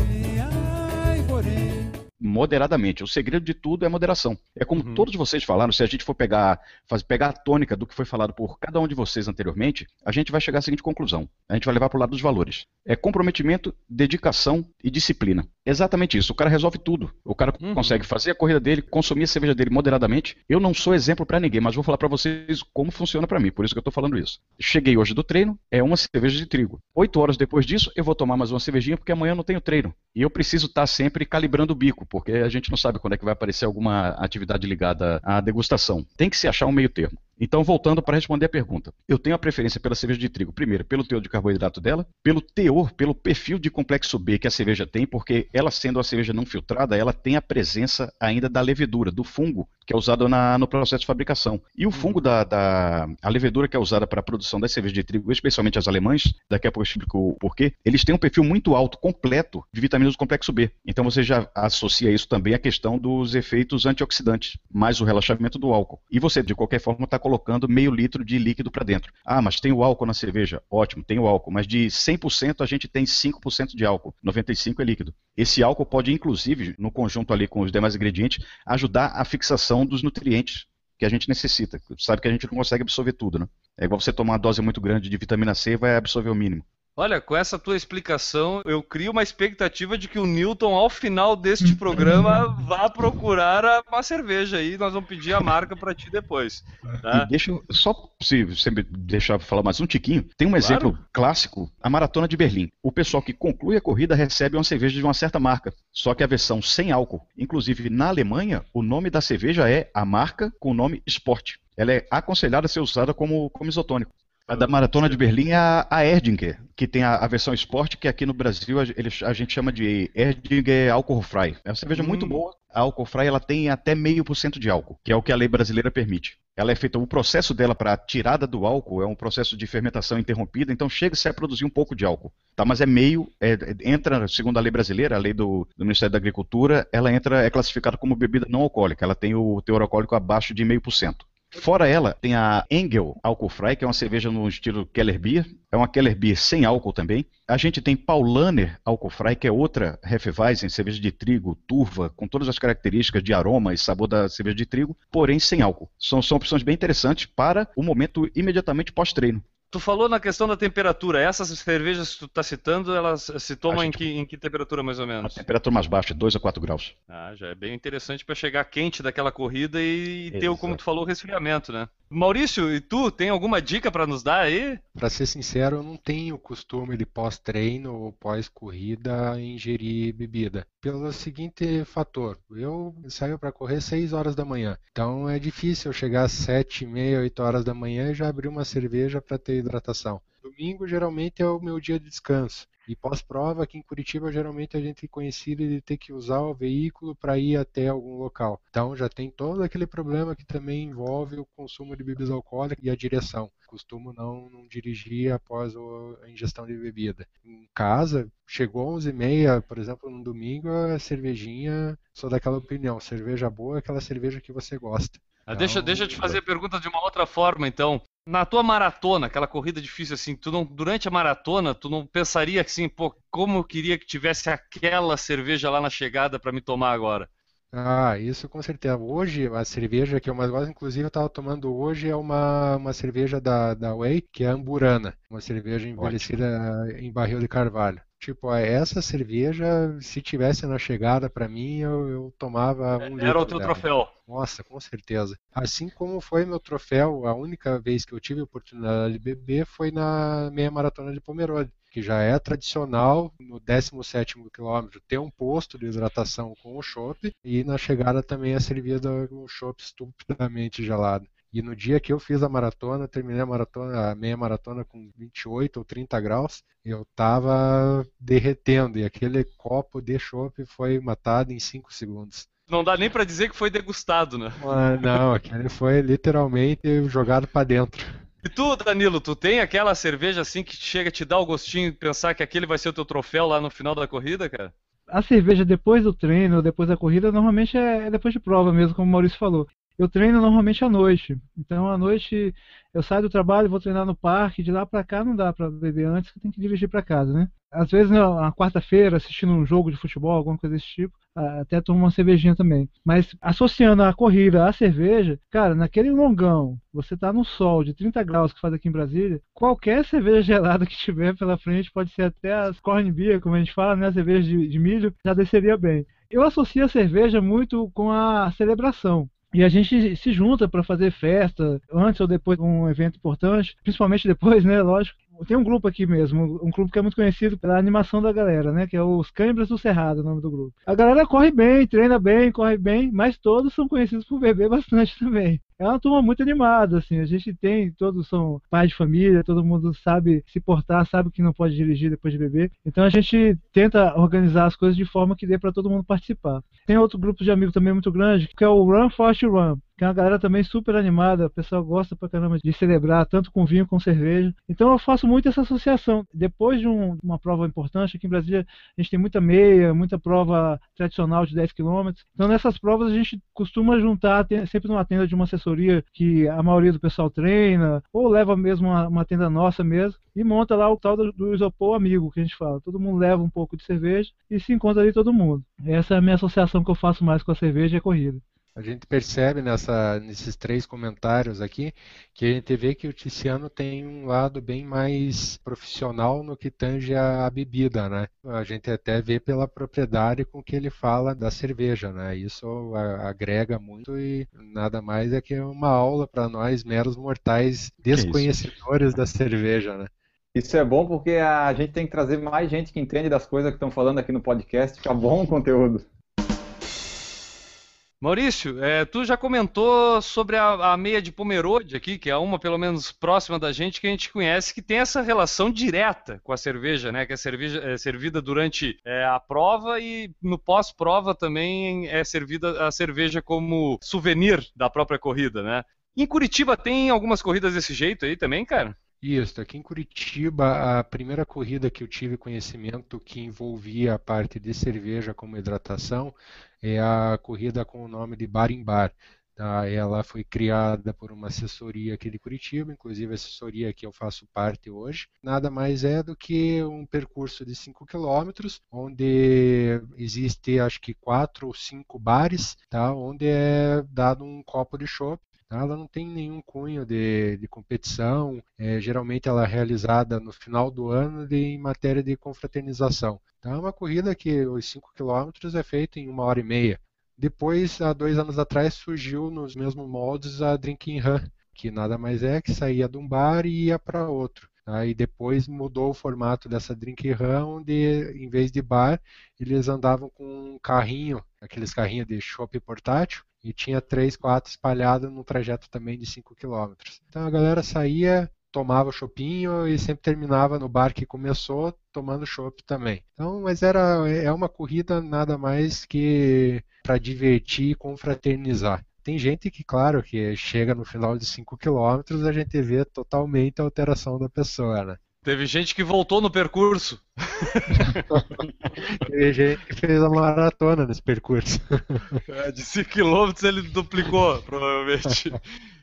moderadamente. O segredo de tudo é moderação. É como uhum. todos vocês falaram, se a gente for pegar, faz, pegar a tônica do que foi falado por cada um de vocês anteriormente, a gente vai chegar à seguinte conclusão. A gente vai levar para o lado dos valores. É comprometimento, dedicação e disciplina. Exatamente isso. O cara resolve tudo. O cara uhum. consegue fazer a corrida dele, consumir a cerveja dele moderadamente. Eu não sou exemplo para ninguém, mas vou falar para vocês como funciona para mim. Por isso que eu estou falando isso. Cheguei hoje do treino, é uma cerveja de trigo. Oito horas depois disso, eu vou tomar mais uma cervejinha porque amanhã eu não tenho treino. E eu preciso estar tá sempre calibrando o bico, porque a gente não sabe quando é que vai aparecer alguma atividade ligada à degustação. Tem que se achar um meio termo. Então, voltando para responder a pergunta, eu tenho a preferência pela cerveja de trigo, primeiro, pelo teor de carboidrato dela, pelo teor, pelo perfil de complexo B que a cerveja tem, porque ela sendo a cerveja não filtrada, ela tem a presença ainda da levedura, do fungo, que é usado na, no processo de fabricação. E o fungo da, da a levedura que é usada para a produção das cervejas de trigo, especialmente as alemães, daqui a pouco eu explico o porquê, eles têm um perfil muito alto, completo, de vitaminas do complexo B. Então você já associa isso também à questão dos efeitos antioxidantes, mais o relaxamento do álcool. E você, de qualquer forma, está colocando meio litro de líquido para dentro. Ah, mas tem o álcool na cerveja? Ótimo, tem o álcool, mas de 100% a gente tem 5% de álcool, 95% é líquido. Esse álcool pode, inclusive, no conjunto ali com os demais ingredientes, ajudar a fixação dos nutrientes que a gente necessita. Sabe que a gente não consegue absorver tudo, né? É igual você tomar uma dose muito grande de vitamina C vai absorver o mínimo. Olha, com essa tua explicação, eu crio uma expectativa de que o Newton, ao final deste programa, vá procurar uma cerveja aí. Nós vamos pedir a marca para ti depois. Tá? Deixa eu, só se você me deixar falar mais um tiquinho, tem um Claro. exemplo clássico, a Maratona de Berlim. O pessoal que conclui a corrida recebe uma cerveja de uma certa marca, só que a versão sem álcool. Inclusive, na Alemanha, o nome da cerveja é a marca com o nome Sport. Ela é aconselhada a ser usada como, como isotônico. A da Maratona de Berlim é a, a Erdinger, que tem a, a versão Sport, que aqui no Brasil a, eles- a gente chama de Erdinger Alcohol Fry. É uma cerveja muito boa. A Alcohol Fry ela tem até meio por cento de álcool, que é o que a lei brasileira permite. Ela é feita, o processo dela para a tirada do álcool é um processo de fermentação interrompida, então chega-se a produzir um pouco de álcool. Tá, mas é meio, é- é- entra, segundo a lei brasileira, a lei do, do Ministério da Agricultura, ela entra, é classificada como bebida não alcoólica, ela tem o teor alcoólico abaixo de meio por cento. Fora ela, tem a Engel Alcohol Fry, que é uma cerveja no estilo Keller Beer. É uma Keller Beer sem álcool também. A gente tem Paulaner Alcohol Fry, que é outra Hefeweizen, cerveja de trigo, turva, com todas as características de aroma e sabor da cerveja de trigo, porém sem álcool. São, são opções bem interessantes para o momento imediatamente pós-treino. Tu falou na questão da temperatura. Essas cervejas que tu tá citando, elas se tomam em, que, em que temperatura mais ou menos? Temperatura mais baixa, 2 a 4 graus. Ah, já é bem interessante para chegar quente daquela corrida e ter, o, Exato. como tu falou, o resfriamento, né? Maurício, e tu, tem alguma dica para nos dar aí? Pra ser sincero, eu não tenho costume de pós-treino ou pós-corrida ingerir bebida. Pelo seguinte fator, eu saio para correr 6 horas da manhã, então é difícil eu chegar às 7 e meia, 8 horas da manhã e já abrir uma cerveja para ter hidratação. Domingo geralmente é o meu dia de descanso. E pós-prova, aqui em Curitiba, geralmente a gente é conhecido de ter que usar o veículo para ir até algum local. Então já tem todo aquele problema que também envolve o consumo de bebidas alcoólicas e a direção. Costumo não, não dirigir após a ingestão de bebida. Em casa, chegou 11h30, por exemplo, no domingo, a cervejinha, sou daquela opinião, cerveja boa é aquela cerveja que você gosta. Ah, deixa, deixa eu te fazer a pergunta de uma outra forma, então. Na tua maratona, aquela corrida difícil assim, tu não, durante a maratona, tu não pensaria assim, pô, como eu queria que tivesse aquela cerveja lá na chegada para me tomar agora? Ah, isso com certeza. Hoje, a cerveja que eu mais gosto, inclusive eu estava tomando hoje, é uma, uma cerveja da, da Whey, que é a Amburana, uma cerveja envelhecida em barril de carvalho. Tipo, ó, essa cerveja, se tivesse na chegada para mim, eu, eu tomava um Era o teu dela. troféu. Nossa, com certeza. Assim como foi meu troféu, a única vez que eu tive a oportunidade de beber foi na meia maratona de Pomerode, que já é tradicional no 17º quilômetro ter um posto de hidratação com o chopp e na chegada também é servida um chopp estupidamente gelado. E no dia que eu fiz a maratona, terminei a maratona, a meia maratona com 28 ou 30 graus, eu tava derretendo e aquele copo de chopp foi matado em 5 segundos. Não dá nem para dizer que foi degustado, né? Ah, não, aquele foi literalmente jogado para dentro. E tu, Danilo, tu tem aquela cerveja assim que chega a te dar o gostinho de pensar que aquele vai ser o teu troféu lá no final da corrida, cara? A cerveja depois do treino, depois da corrida, normalmente é é depois de prova mesmo, como o Maurício falou. Eu treino normalmente à noite. Então à noite eu saio do trabalho, vou treinar no parque, de lá pra cá não dá pra beber antes, que tenho que dirigir pra casa, né? Às vezes na quarta-feira, assistindo um jogo de futebol, alguma coisa desse tipo, até tomo uma cervejinha também. Mas associando a corrida à cerveja, cara, naquele longão, você tá no sol de 30 graus que faz aqui em Brasília, qualquer cerveja gelada que tiver pela frente, pode ser até as corn beer, como a gente fala, né, cerveja de, de milho, já desceria bem. Eu associo a cerveja muito com a celebração. E a gente se junta para fazer festa, antes ou depois de um evento importante, principalmente depois, né? Lógico. Tem um grupo aqui mesmo, um grupo que é muito conhecido pela animação da galera, né? Que é os Cãibras do Cerrado, o nome do grupo. A galera corre bem, treina bem, corre bem, mas todos são conhecidos por beber bastante também é uma turma muito animada, assim. A gente tem, todos são pais de família, todo mundo sabe se portar, sabe que não pode dirigir depois de beber. Então a gente tenta organizar as coisas de forma que dê para todo mundo participar. Tem outro grupo de amigos também muito grande, que é o Run Fast Run que é uma galera também super animada, o pessoal gosta pra caramba de celebrar, tanto com vinho como com cerveja. Então eu faço muito essa associação. Depois de um, uma prova importante, aqui em Brasília a gente tem muita meia, muita prova tradicional de 10 km. Então nessas provas a gente costuma juntar sempre numa tenda de uma assessoria que a maioria do pessoal treina, ou leva mesmo uma, uma tenda nossa mesmo, e monta lá o tal do, do isopor amigo, que a gente fala. Todo mundo leva um pouco de cerveja e se encontra ali todo mundo. Essa é a minha associação que eu faço mais com a cerveja e a corrida. A gente percebe nessa, nesses três comentários aqui que a gente vê que o Tiziano tem um lado bem mais profissional no que tange a, a, bebida, né? A gente até vê pela propriedade com que ele fala da cerveja, né? Isso a, agrega muito e nada mais é que uma aula para nós meros mortais desconhecedores da cerveja, né? Isso é bom porque a gente tem que trazer mais gente que entende das coisas que estão falando aqui no podcast, fica bom o conteúdo. Maurício, é, tu já comentou sobre a, a, meia de Pomerode aqui, que é uma pelo menos próxima da gente que a gente conhece, que tem essa relação direta com a cerveja, né? Que a cerveja é servida durante é, a prova e no pós-prova também é servida a cerveja como souvenir da própria corrida, né? Em Curitiba tem algumas corridas desse jeito aí também, cara? Isso, aqui em Curitiba, a primeira corrida que eu tive conhecimento que envolvia a parte de cerveja como hidratação é a corrida com o nome de Bar em Bar. Tá? Ela foi criada por uma assessoria aqui de Curitiba, inclusive a assessoria que eu faço parte hoje. Nada mais é do que um percurso de 5 quilômetros, onde existe acho que quatro ou cinco bares, tá? onde é dado um copo de chopp Tá? Ela não tem nenhum cunho de, de competição, é, geralmente ela é realizada no final do ano de, em matéria de confraternização. Tá? É uma corrida que os 5 km é feita em uma hora e meia. Depois, há dois anos atrás, surgiu nos mesmos moldes a Drinking Run, que nada mais é que saía de um bar e ia para outro. Tá? depois mudou o formato dessa drink run, onde em vez de bar, eles andavam com um carrinho, aqueles carrinhos de chopp portátil, e tinha três, quatro espalhados no trajeto também de 5 km. Então a galera saía, tomava o chopinho e sempre terminava no bar que começou tomando chopp também. Então, mas era é uma corrida nada mais que para divertir e confraternizar. Tem gente que, claro, que chega no final de 5 km, a gente vê totalmente a alteração da pessoa, né? Teve gente que voltou no percurso. Teve gente que fez a maratona nesse percurso. É, de 5 km ele duplicou, provavelmente.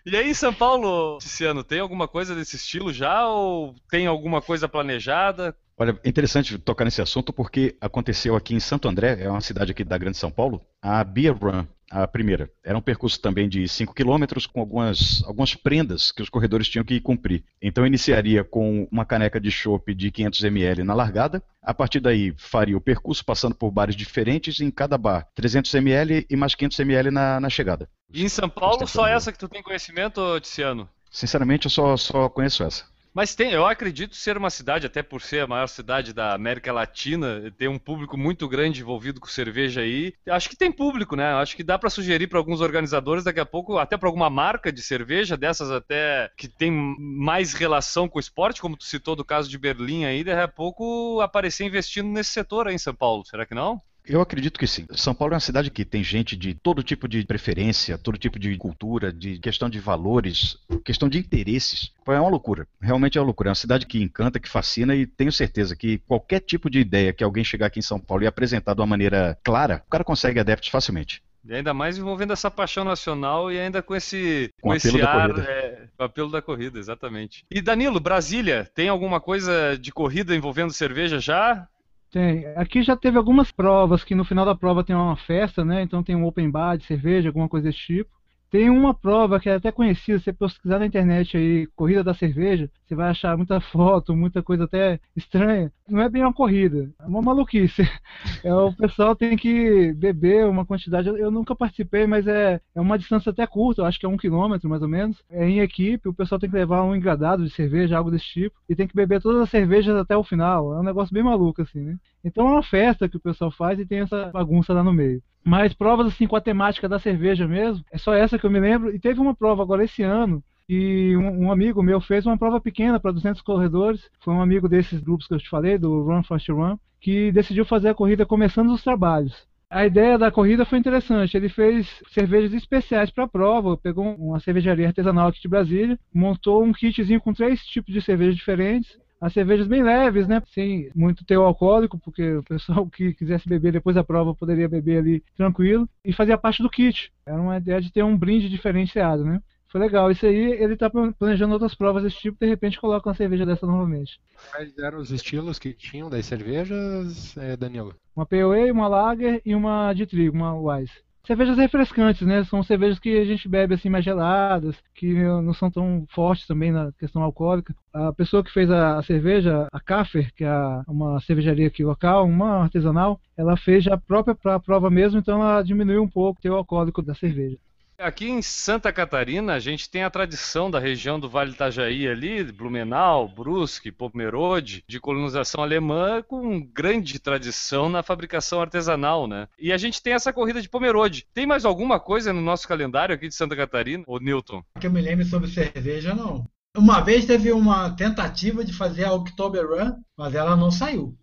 E aí, São Paulo, Tiziano, tem alguma coisa desse estilo já ou tem alguma coisa planejada? Olha, é interessante tocar nesse assunto porque aconteceu aqui em Santo André, é uma cidade aqui da Grande São Paulo, a Beer Run, a primeira. Era um percurso também de 5 quilômetros com algumas, algumas prendas que os corredores tinham que cumprir. Então iniciaria com uma caneca de chopp de 500 ml na largada. A partir daí faria o percurso passando por bares diferentes em cada bar 300 ml e mais 500 ml na, na chegada. E em São Paulo só essa que tu tem conhecimento, Tiziano? Sinceramente eu só, só conheço essa. Mas tem, eu acredito ser uma cidade, até por ser a maior cidade da América Latina, ter um público muito grande envolvido com cerveja aí. Acho que tem público, né? Acho que dá para sugerir para alguns organizadores daqui a pouco, até para alguma marca de cerveja dessas até que tem mais relação com o esporte, como tu citou do caso de Berlim aí, daqui a pouco aparecer investindo nesse setor aí em São Paulo. Será que não? Eu acredito que sim. São Paulo é uma cidade que tem gente de todo tipo de preferência, todo tipo de cultura, de questão de valores, questão de interesses. É uma loucura. Realmente é uma loucura. É uma cidade que encanta, que fascina e tenho certeza que qualquer tipo de ideia que alguém chegar aqui em São Paulo e apresentar de uma maneira clara, o cara consegue adeptos facilmente. E ainda mais envolvendo essa paixão nacional e ainda com esse, com, com esse ar, é, o apelo da corrida, exatamente. E Danilo, Brasília, tem alguma coisa de corrida envolvendo cerveja já? Tem. Aqui já teve algumas provas que no final da prova tem uma festa, né? Então tem um open bar de cerveja, alguma coisa desse tipo. Tem uma prova que é até conhecida, se você pesquisar na internet aí, corrida da cerveja, você vai achar muita foto, muita coisa até estranha. Não é bem uma corrida, é uma maluquice. É, o pessoal tem que beber uma quantidade. Eu nunca participei, mas é, é uma distância até curta, eu acho que é um quilômetro mais ou menos. É em equipe, o pessoal tem que levar um engradado de cerveja, algo desse tipo, e tem que beber todas as cervejas até o final. É um negócio bem maluco, assim, né? Então é uma festa que o pessoal faz e tem essa bagunça lá no meio. Mas provas assim com a temática da cerveja mesmo, é só essa que eu me lembro. E teve uma prova agora esse ano, e um, um, amigo meu fez uma prova pequena para 200 corredores. Foi um amigo desses grupos que eu te falei, do Run Fast Run, que decidiu fazer a corrida começando os trabalhos. A ideia da corrida foi interessante. Ele fez cervejas especiais para a prova, pegou uma cervejaria artesanal aqui de Brasília, montou um kitzinho com três tipos de cervejas diferentes as cervejas bem leves, né? Sem muito teor alcoólico, porque o pessoal que quisesse beber depois da prova poderia beber ali tranquilo. E fazia parte do kit. Era uma ideia de ter um brinde diferenciado, né? Foi legal. Isso aí, ele está planejando outras provas desse tipo, de repente coloca uma cerveja dessa novamente. Quais eram os estilos que tinham das cervejas, eh, Danilo? Uma POA, uma Lager e uma de trigo, uma Wise cervejas refrescantes, né? São cervejas que a gente bebe assim mais geladas, que não são tão fortes também na questão alcoólica. A pessoa que fez a, cerveja, a Kaffer, que é uma cervejaria aqui local, uma artesanal, ela fez a própria para a prova mesmo, então ela diminuiu um pouco o teu alcoólico da cerveja. Aqui em Santa Catarina, a gente tem a tradição da região do Vale Itajaí ali, Blumenau, Brusque, Pomerode, de colonização alemã, com grande tradição na fabricação artesanal, né? E a gente tem essa corrida de Pomerode. Tem mais alguma coisa no nosso calendário aqui de Santa Catarina, ô Newton? Que eu me lembro sobre cerveja, não. Uma vez teve uma tentativa de fazer a October Run, mas ela não saiu.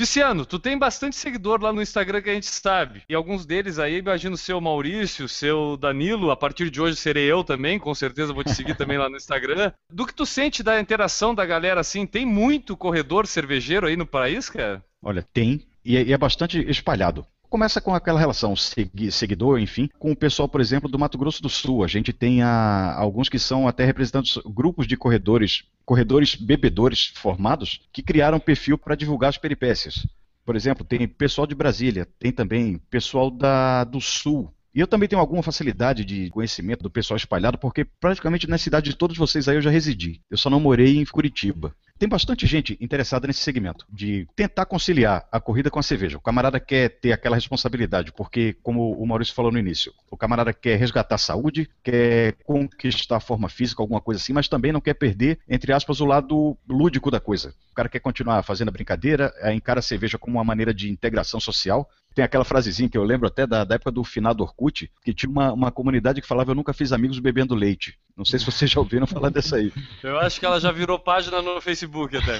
Ticiano, tu tem bastante seguidor lá no Instagram que a gente sabe. E alguns deles aí, imagino o seu Maurício, o seu Danilo, a partir de hoje serei eu também, com certeza vou te seguir também lá no Instagram. Do que tu sente da interação da galera assim, tem muito corredor cervejeiro aí no país, cara? Olha, tem, e é, e é bastante espalhado. Começa com aquela relação seguidor, enfim, com o pessoal, por exemplo, do Mato Grosso do Sul. A gente tem a, alguns que são até representantes, grupos de corredores, corredores bebedores formados, que criaram perfil para divulgar as peripécias. Por exemplo, tem pessoal de Brasília, tem também pessoal da, do Sul, e eu também tenho alguma facilidade de conhecimento do pessoal espalhado, porque praticamente na cidade de todos vocês aí eu já residi. Eu só não morei em Curitiba. Tem bastante gente interessada nesse segmento, de tentar conciliar a corrida com a cerveja. O camarada quer ter aquela responsabilidade, porque, como o Maurício falou no início, o camarada quer resgatar a saúde, quer conquistar a forma física, alguma coisa assim, mas também não quer perder, entre aspas, o lado lúdico da coisa. O cara quer continuar fazendo a brincadeira, encara a cerveja como uma maneira de integração social, tem aquela frasezinha que eu lembro até da, da época do final do Orkut, que tinha uma, uma comunidade que falava eu nunca fiz amigos bebendo leite. Não sei se vocês já ouviram falar dessa aí. Eu acho que ela já virou página no Facebook até.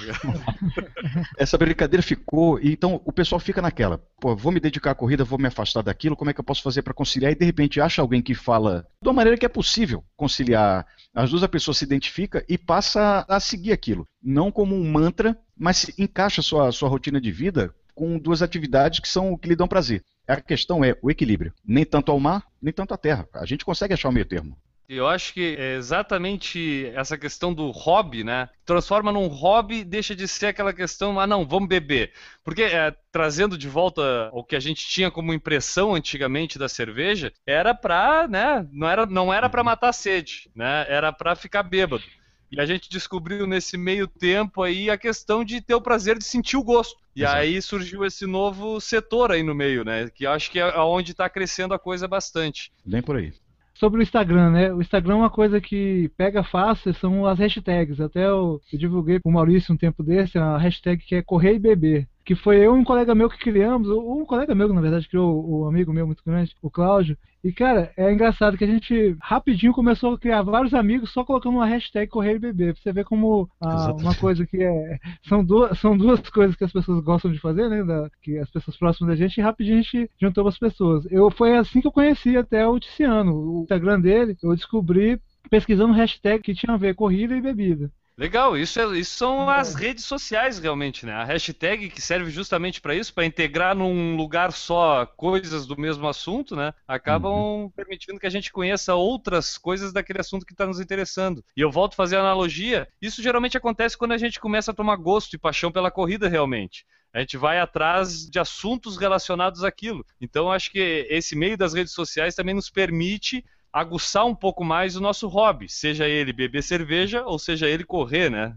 Essa brincadeira ficou, e então o pessoal fica naquela, pô, vou me dedicar à corrida, vou me afastar daquilo, como é que eu posso fazer para conciliar? E de repente acha alguém que fala de uma maneira que é possível conciliar as duas, a pessoa se identifica e passa a seguir aquilo. Não como um mantra, mas encaixa a sua, sua rotina de vida com duas atividades que são que lhe dão prazer. A questão é o equilíbrio. Nem tanto ao mar, nem tanto à terra. A gente consegue achar o meio termo. Eu acho que é exatamente essa questão do hobby, né? Transforma num hobby, deixa de ser aquela questão, ah, não, vamos beber. Porque é, trazendo de volta o que a gente tinha como impressão antigamente da cerveja, era pra, né? Não era, não era para matar a sede, né? Era para ficar bêbado. E a gente descobriu nesse meio tempo aí a questão de ter o prazer de sentir o gosto. E Exato. aí surgiu esse novo setor aí no meio, né? Que acho que é onde está crescendo a coisa bastante. Bem por aí. Sobre o Instagram, né? O Instagram é uma coisa que pega fácil, são as hashtags. Até eu, eu divulguei com o Maurício um tempo desse, a hashtag que é Correr e Beber que foi eu e um colega meu que criamos, um colega meu, na verdade, criou o um amigo meu muito grande, o Cláudio. E, cara, é engraçado que a gente rapidinho começou a criar vários amigos só colocando uma hashtag Correio Bebê. Pra você ver como ah, uma coisa que é. São duas, são duas coisas que as pessoas gostam de fazer, né? Da, que as pessoas próximas da gente, e rapidinho a gente juntou as pessoas. Eu, foi assim que eu conheci até o Ticiano. O Instagram dele, eu descobri pesquisando hashtag que tinha a ver corrida e bebida. Legal, isso, é, isso são as redes sociais realmente, né? A hashtag que serve justamente para isso, para integrar num lugar só coisas do mesmo assunto, né? Acabam uhum. permitindo que a gente conheça outras coisas daquele assunto que está nos interessando. E eu volto a fazer a analogia, isso geralmente acontece quando a gente começa a tomar gosto e paixão pela corrida realmente. A gente vai atrás de assuntos relacionados àquilo. Então, acho que esse meio das redes sociais também nos permite aguçar um pouco mais o nosso hobby, seja ele beber cerveja ou seja ele correr, né?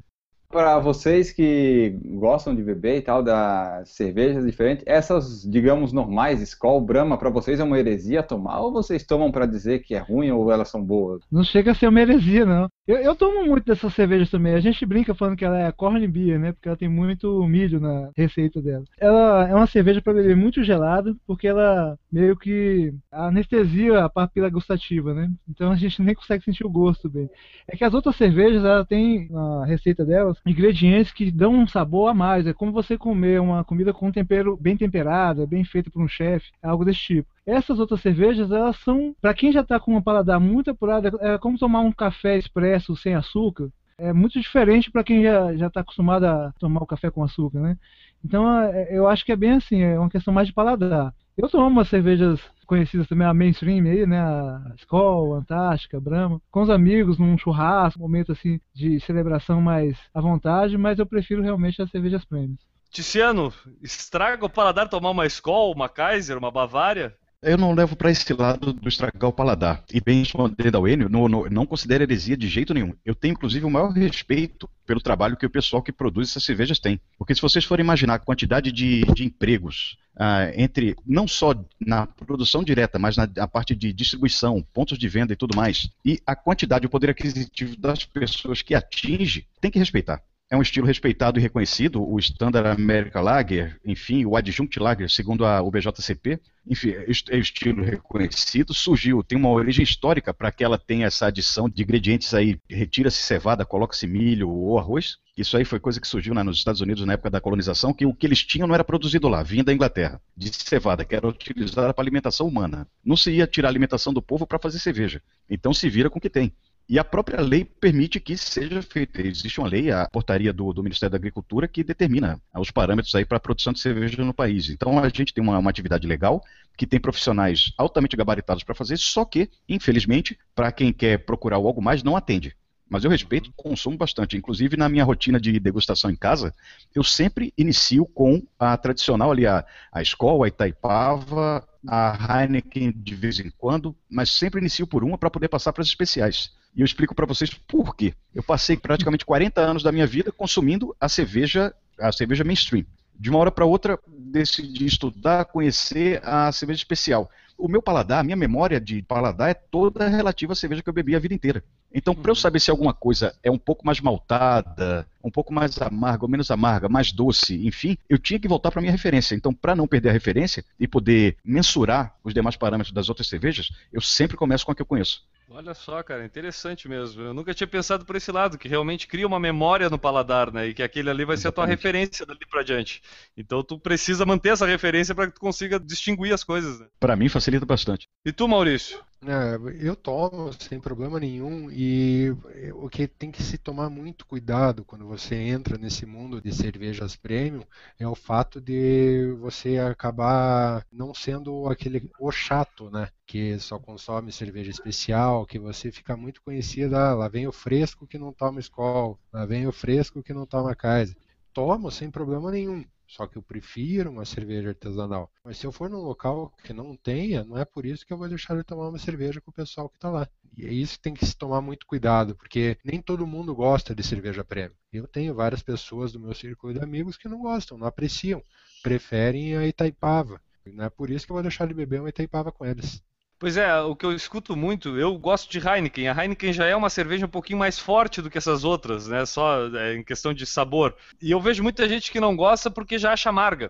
Para vocês que gostam de beber e tal, das cervejas diferentes, essas, digamos, normais, Skol, Brahma, para vocês é uma heresia tomar ou vocês tomam para dizer que é ruim ou elas são boas? Não chega a ser uma heresia, não. Eu, eu tomo muito dessas cervejas também. A gente brinca falando que ela é corn beer, né? Porque ela tem muito milho na receita dela. Ela é uma cerveja para beber muito gelada, porque ela meio que anestesia a papila gustativa, né? Então a gente nem consegue sentir o gosto bem. É que as outras cervejas, ela tem na receita delas ingredientes que dão um sabor a mais. É como você comer uma comida com tempero bem temperada, bem feita por um chefe, algo desse tipo. Essas outras cervejas, elas são, para quem já está com uma paladar muito apurada, é como tomar um café expresso sem açúcar. É muito diferente para quem já está acostumado a tomar o café com açúcar, né? Então, é, eu acho que é bem assim, é uma questão mais de paladar. Eu tomo umas cervejas conhecidas também, a mainstream aí, né? A Skol, Antártica, Brahma, com os amigos, num churrasco, um momento assim de celebração mais à vontade, mas eu prefiro realmente as cervejas premium. Tiziano, estraga o paladar tomar uma Skol, uma Kaiser, uma Bavária? Eu não levo para esse lado do estragar o paladar. E bem respondendo ao Enio, não, não, não considero heresia de jeito nenhum. Eu tenho, inclusive, o maior respeito pelo trabalho que o pessoal que produz essas cervejas tem. Porque se vocês forem imaginar a quantidade de, de empregos ah, entre, não só na produção direta, mas na, na parte de distribuição, pontos de venda e tudo mais, e a quantidade, o poder aquisitivo das pessoas que atinge, tem que respeitar é um estilo respeitado e reconhecido, o Standard American Lager, enfim, o Adjunct Lager, segundo a UBJCP, enfim, é, é estilo reconhecido, surgiu, tem uma origem histórica para que ela tenha essa adição de ingredientes aí, retira-se cevada, coloca-se milho ou arroz, isso aí foi coisa que surgiu né, nos Estados Unidos na época da colonização, que o que eles tinham não era produzido lá, vinha da Inglaterra, de cevada, que era utilizada para alimentação humana. Não se ia tirar a alimentação do povo para fazer cerveja. Então se vira com o que tem. E a própria lei permite que seja feita. Existe uma lei, a portaria do, do Ministério da Agricultura, que determina os parâmetros aí para a produção de cerveja no país. Então a gente tem uma, uma atividade legal que tem profissionais altamente gabaritados para fazer, só que, infelizmente, para quem quer procurar algo mais, não atende. Mas eu respeito e consumo bastante. Inclusive, na minha rotina de degustação em casa, eu sempre inicio com a tradicional ali, a, a escola, a Itaipava, a Heineken de vez em quando, mas sempre inicio por uma para poder passar para as especiais. E eu explico para vocês por quê. Eu passei praticamente 40 anos da minha vida consumindo a cerveja, a cerveja mainstream. De uma hora para outra, decidi estudar, conhecer a cerveja especial. O meu paladar, a minha memória de paladar é toda relativa à cerveja que eu bebi a vida inteira. Então, para eu saber se alguma coisa é um pouco mais maltada, um pouco mais amarga ou menos amarga, mais doce, enfim, eu tinha que voltar para minha referência. Então, para não perder a referência e poder mensurar os demais parâmetros das outras cervejas, eu sempre começo com a que eu conheço. Olha só, cara, interessante mesmo. Eu nunca tinha pensado por esse lado, que realmente cria uma memória no paladar, né? E que aquele ali vai ser a tua referência dali pra diante. Então tu precisa manter essa referência para que tu consiga distinguir as coisas. Né? Para mim facilita bastante. E tu, Maurício? É, eu tomo sem problema nenhum e o que tem que se tomar muito cuidado quando você entra nesse mundo de cervejas premium é o fato de você acabar não sendo aquele o chato, né? Que só consome cerveja especial, que você fica muito conhecida, ah, lá vem o fresco que não toma Skol, lá vem o fresco que não toma Kaiser. Tomo sem problema nenhum. Só que eu prefiro uma cerveja artesanal. Mas se eu for num local que não tenha, não é por isso que eu vou deixar de tomar uma cerveja com o pessoal que está lá. E é isso que tem que se tomar muito cuidado, porque nem todo mundo gosta de cerveja premium. Eu tenho várias pessoas do meu círculo de amigos que não gostam, não apreciam, preferem a Itaipava. Não é por isso que eu vou deixar de beber uma Itaipava com eles. Pois é, o que eu escuto muito, eu gosto de Heineken. A Heineken já é uma cerveja um pouquinho mais forte do que essas outras, né? Só é, em questão de sabor. E eu vejo muita gente que não gosta porque já acha amarga.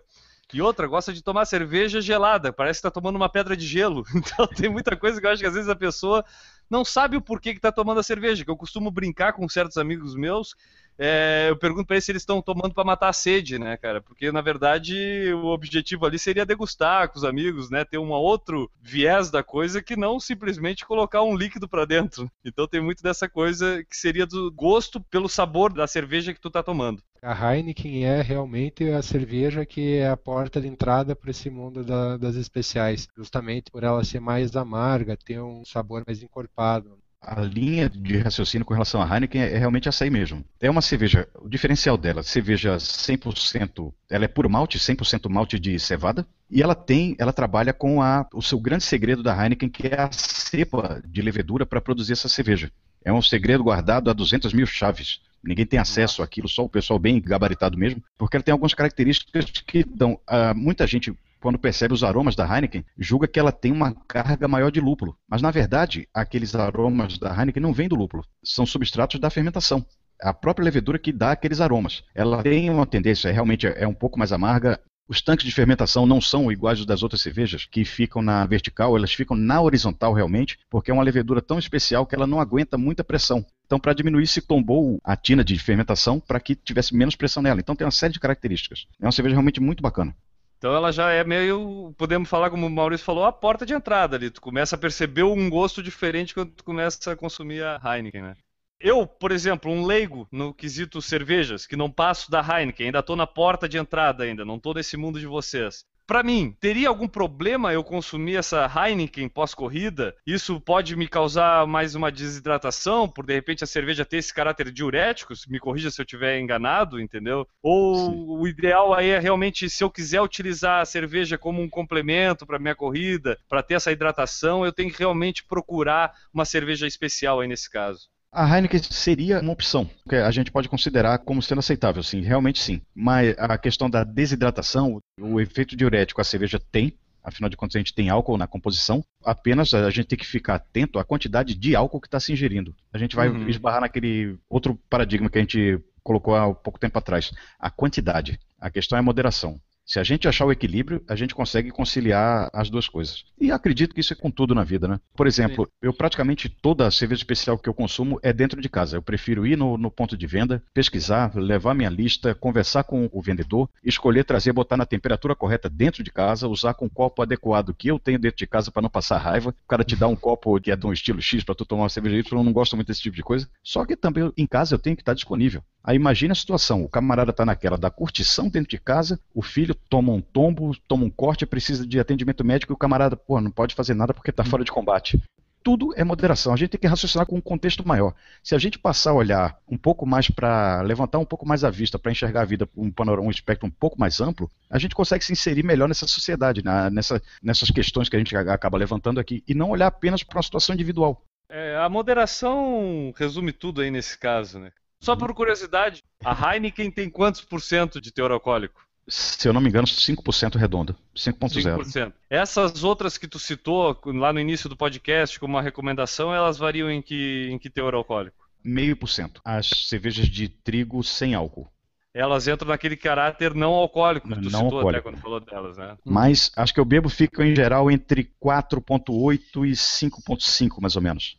E outra, gosta de tomar cerveja gelada, parece que está tomando uma pedra de gelo. Então tem muita coisa que eu acho que às vezes a pessoa não sabe o porquê que está tomando a cerveja. Que eu costumo brincar com certos amigos meus é, eu pergunto para eles se eles estão tomando para matar a sede, né, cara? Porque na verdade o objetivo ali seria degustar com os amigos, né? Ter um outro viés da coisa que não simplesmente colocar um líquido para dentro. Então tem muito dessa coisa que seria do gosto pelo sabor da cerveja que tu tá tomando. A Heineken é realmente a cerveja que é a porta de entrada para esse mundo da, das especiais, justamente por ela ser mais amarga, ter um sabor mais encorpado. A linha de raciocínio com relação à Heineken é realmente essa aí mesmo. É uma cerveja, o diferencial dela, cerveja 100%, ela é puro malte, 100% malte de cevada, e ela tem, ela trabalha com a, o seu grande segredo da Heineken, que é a cepa de levedura para produzir essa cerveja. É um segredo guardado a 200 mil chaves. Ninguém tem acesso àquilo, só o pessoal bem gabaritado mesmo, porque ela tem algumas características que dão. Uh, muita gente quando percebe os aromas da Heineken, julga que ela tem uma carga maior de lúpulo. Mas, na verdade, aqueles aromas da Heineken não vêm do lúpulo, são substratos da fermentação. A própria levedura que dá aqueles aromas. Ela tem uma tendência, realmente é um pouco mais amarga, os tanques de fermentação não são iguais aos das outras cervejas, que ficam na vertical, elas ficam na horizontal realmente, porque é uma levedura tão especial que ela não aguenta muita pressão. Então, para diminuir, se tombou a tina de fermentação para que tivesse menos pressão nela. Então, tem uma série de características. É uma cerveja realmente muito bacana. Então ela já é meio, podemos falar como o Maurício falou, a porta de entrada ali. Tu começa a perceber um gosto diferente quando tu começa a consumir a Heineken, né? Eu, por exemplo, um leigo no quesito cervejas, que não passo da Heineken, ainda estou na porta de entrada ainda, não estou nesse mundo de vocês. Para mim, teria algum problema eu consumir essa Heineken pós-corrida? Isso pode me causar mais uma desidratação, por de repente a cerveja ter esse caráter diurético? Me corrija se eu estiver enganado, entendeu? Ou Sim. o ideal aí é realmente, se eu quiser utilizar a cerveja como um complemento para minha corrida, para ter essa hidratação, eu tenho que realmente procurar uma cerveja especial aí nesse caso. A Heineken seria uma opção, que a gente pode considerar como sendo aceitável, sim, realmente sim. Mas a questão da desidratação, o efeito diurético a cerveja tem, afinal de contas a gente tem álcool na composição, apenas a gente tem que ficar atento à quantidade de álcool que está se ingerindo. A gente vai uhum. esbarrar naquele outro paradigma que a gente colocou há pouco tempo atrás, a quantidade. A questão é a moderação. Se a gente achar o equilíbrio, a gente consegue conciliar as duas coisas. E acredito que isso é com tudo na vida, né? Por exemplo, eu praticamente toda cerveja especial que eu consumo é dentro de casa. Eu prefiro ir no, no, ponto de venda, pesquisar, levar minha lista, conversar com o vendedor, escolher, trazer, botar na temperatura correta dentro de casa, usar com o copo adequado que eu tenho dentro de casa para não passar raiva. O cara te dá um copo que é de um estilo X para tu tomar uma cerveja Y, eu não gosto muito desse tipo de coisa. Só que também em casa eu tenho que estar disponível. Aí imagina a situação, o camarada está naquela da curtição dentro de casa, o filho toma um tombo, toma um corte, precisa de atendimento médico e o camarada, pô, não pode fazer nada porque está fora de combate. Tudo é moderação. A gente tem que raciocinar com um contexto maior. Se a gente passar a olhar um pouco mais para levantar um pouco mais a vista, para enxergar a vida um panorama, um espectro um pouco mais amplo, a gente consegue se inserir melhor nessa sociedade, na, nessa, nessas questões que a gente acaba levantando aqui, e não olhar apenas para uma situação individual. É, a moderação resume tudo aí nesse caso, né? Só por curiosidade, a Heineken tem quantos por cento de teor alcoólico? Se eu não me engano, 5% redondo. 5.0. Essas outras que tu citou lá no início do podcast como uma recomendação, elas variam em que, em que teor alcoólico? Meio por cento. As cervejas de trigo sem álcool. Elas entram naquele caráter não alcoólico que tu não citou alcoólico. até quando falou delas, né? Mas acho que eu bebo fica em geral entre 4.8 e 5.5, mais ou menos.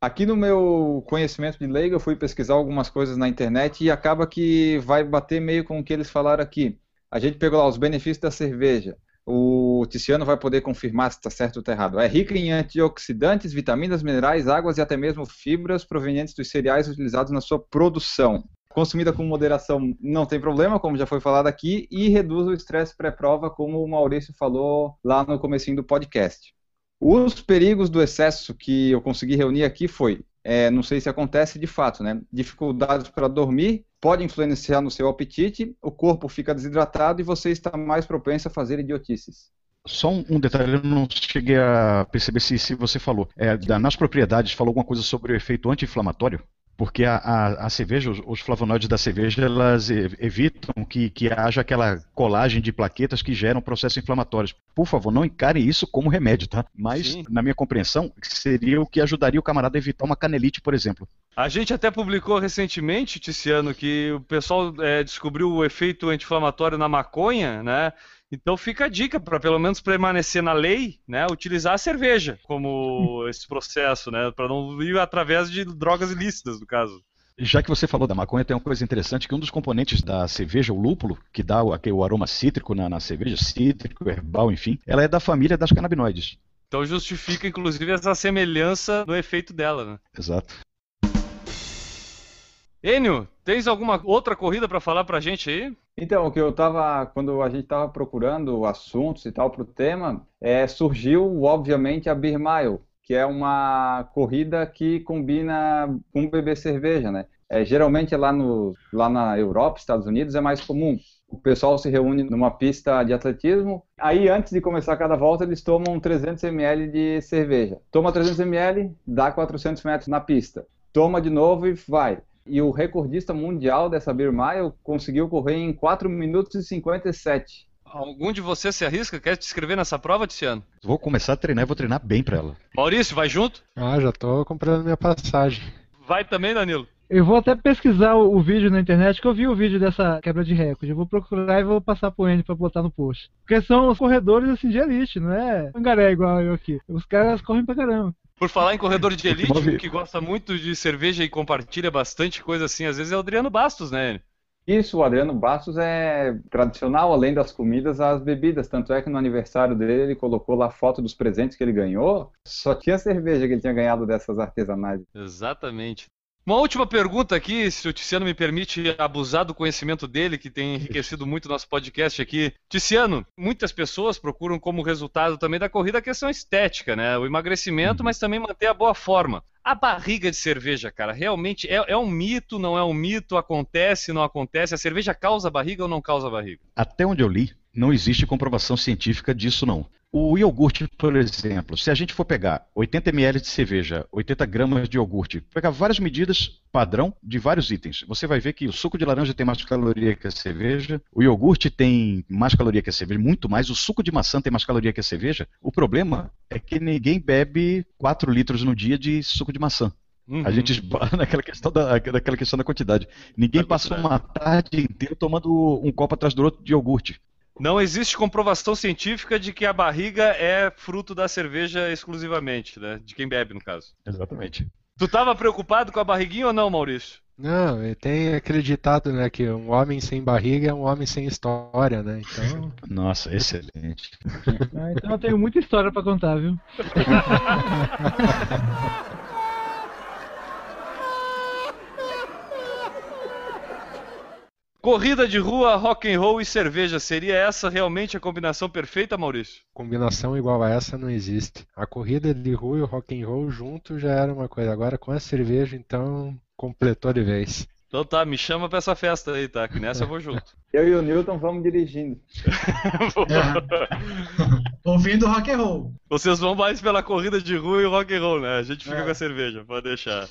Aqui no meu conhecimento de leigo, eu fui pesquisar algumas coisas na internet e acaba que vai bater meio com o que eles falaram aqui. A gente pegou lá os benefícios da cerveja. O Ticiano vai poder confirmar se está certo ou está errado. É rica em antioxidantes, vitaminas, minerais, águas e até mesmo fibras provenientes dos cereais utilizados na sua produção. Consumida com moderação não tem problema, como já foi falado aqui, e reduz o estresse pré-prova, como o Maurício falou lá no comecinho do podcast. Os perigos do excesso que eu consegui reunir aqui foi, é, não sei se acontece de fato, né? Dificuldades para dormir, pode influenciar no seu apetite, o corpo fica desidratado e você está mais propenso a fazer idiotices. Só um, detalhe, eu não cheguei a perceber se, se você falou. É, nas propriedades, falou alguma coisa sobre o efeito anti-inflamatório? Porque a, a, a, cerveja, os, os, flavonoides da cerveja, elas evitam que, que haja aquela colagem de plaquetas que geram processos inflamatórios. Por favor, não encare isso como remédio, tá? Mas, Sim. na minha compreensão, seria o que ajudaria o camarada a evitar uma canelite, por exemplo. A gente até publicou recentemente, Ticiano, que o pessoal é, descobriu o efeito anti-inflamatório na maconha, né? Então fica a dica para pelo menos permanecer na lei, né, utilizar a cerveja como esse processo, né, para não ir através de drogas ilícitas, no caso. Já que você falou da maconha, tem uma coisa interessante que um dos componentes da cerveja, o lúpulo, que dá o, o aroma cítrico na, na cerveja, cítrico, herbal, enfim, ela é da família das canabinoides. Então justifica, inclusive, essa semelhança no efeito dela, né? Exato. Enio, tens alguma outra corrida para falar para a gente aí? Então, o que eu tava, quando a gente estava procurando assuntos e tal para o tema, é, surgiu, obviamente, a Beer Mile, que é uma corrida que combina com beber cerveja, né? É, geralmente lá, no, lá na Europa, Estados Unidos, é mais comum. O pessoal se reúne numa pista de atletismo, aí antes de começar cada volta eles tomam 300 ml de cerveja. Toma 300 ml, dá 400 metros na pista. Toma de novo e vai. E o recordista mundial dessa Beer Mile conseguiu correr em 4 minutos e 57. Algum de vocês se arrisca? Quer te inscrever nessa prova, Tiziano? Vou começar a treinar e vou treinar bem pra ela. Maurício, vai junto? Ah, já tô comprando minha passagem. Vai também, Danilo? Eu vou até pesquisar o, o, vídeo na internet, que eu vi o vídeo dessa quebra de recorde. Eu vou procurar e vou passar pro Andy pra botar no post. Porque são os corredores assim de elite, não é pangaré igual eu aqui. Os caras correm pra caramba. Por falar em corredor de elite, que gosta muito de cerveja e compartilha bastante coisa assim, às vezes é o Adriano Bastos, né? Isso, o Adriano Bastos é tradicional, além das comidas, as bebidas. Tanto é que no aniversário dele ele colocou lá a foto dos presentes que ele ganhou. Só tinha cerveja que ele tinha ganhado dessas artesanais. Exatamente. Uma última pergunta aqui, se o Ticiano me permite abusar do conhecimento dele, que tem enriquecido muito o nosso podcast aqui. Ticiano, muitas pessoas procuram como resultado também da corrida a questão estética, né? O emagrecimento, uhum. mas também manter a boa forma. A barriga de cerveja, cara, realmente é, é, um mito, não é um mito? Acontece, não acontece? A cerveja causa barriga ou não causa barriga? Até onde eu li, não existe comprovação científica disso não. O iogurte, por exemplo, se a gente for pegar 80 ml de cerveja, 80 gramas de iogurte, pegar várias medidas padrão de vários itens, você vai ver que o suco de laranja tem mais caloria que a cerveja, o iogurte tem mais caloria que a cerveja, muito mais, o suco de maçã tem mais caloria que a cerveja. O problema é que ninguém bebe 4 litros no dia de suco de maçã. Uhum. A gente esbarra naquela questão da, naquela questão da quantidade. Ninguém passa uma tarde inteira tomando um copo atrás do outro de iogurte. Não existe comprovação científica de que a barriga é fruto da cerveja exclusivamente, né? De quem bebe, no caso. Exatamente. Tu estava preocupado com a barriguinha ou não, Maurício? Não, tem aquele ditado, né, que um homem sem barriga é um homem sem história, né? Então. Nossa, excelente. Ah, então eu tenho muita história para contar, viu? Corrida de rua, rock and roll e cerveja. Seria essa realmente a combinação perfeita, Maurício? Combinação igual a essa não existe. A corrida de rua e o rock and roll junto já era uma coisa. Agora com a cerveja, então, completou de vez. Então tá, me chama pra essa festa aí, tá? Que nessa eu vou junto. Eu e o Newton vamos dirigindo. é. Ouvindo rock and roll. Vocês vão mais pela corrida de rua e o rock and roll, né? A gente fica é. com a cerveja, pode deixar.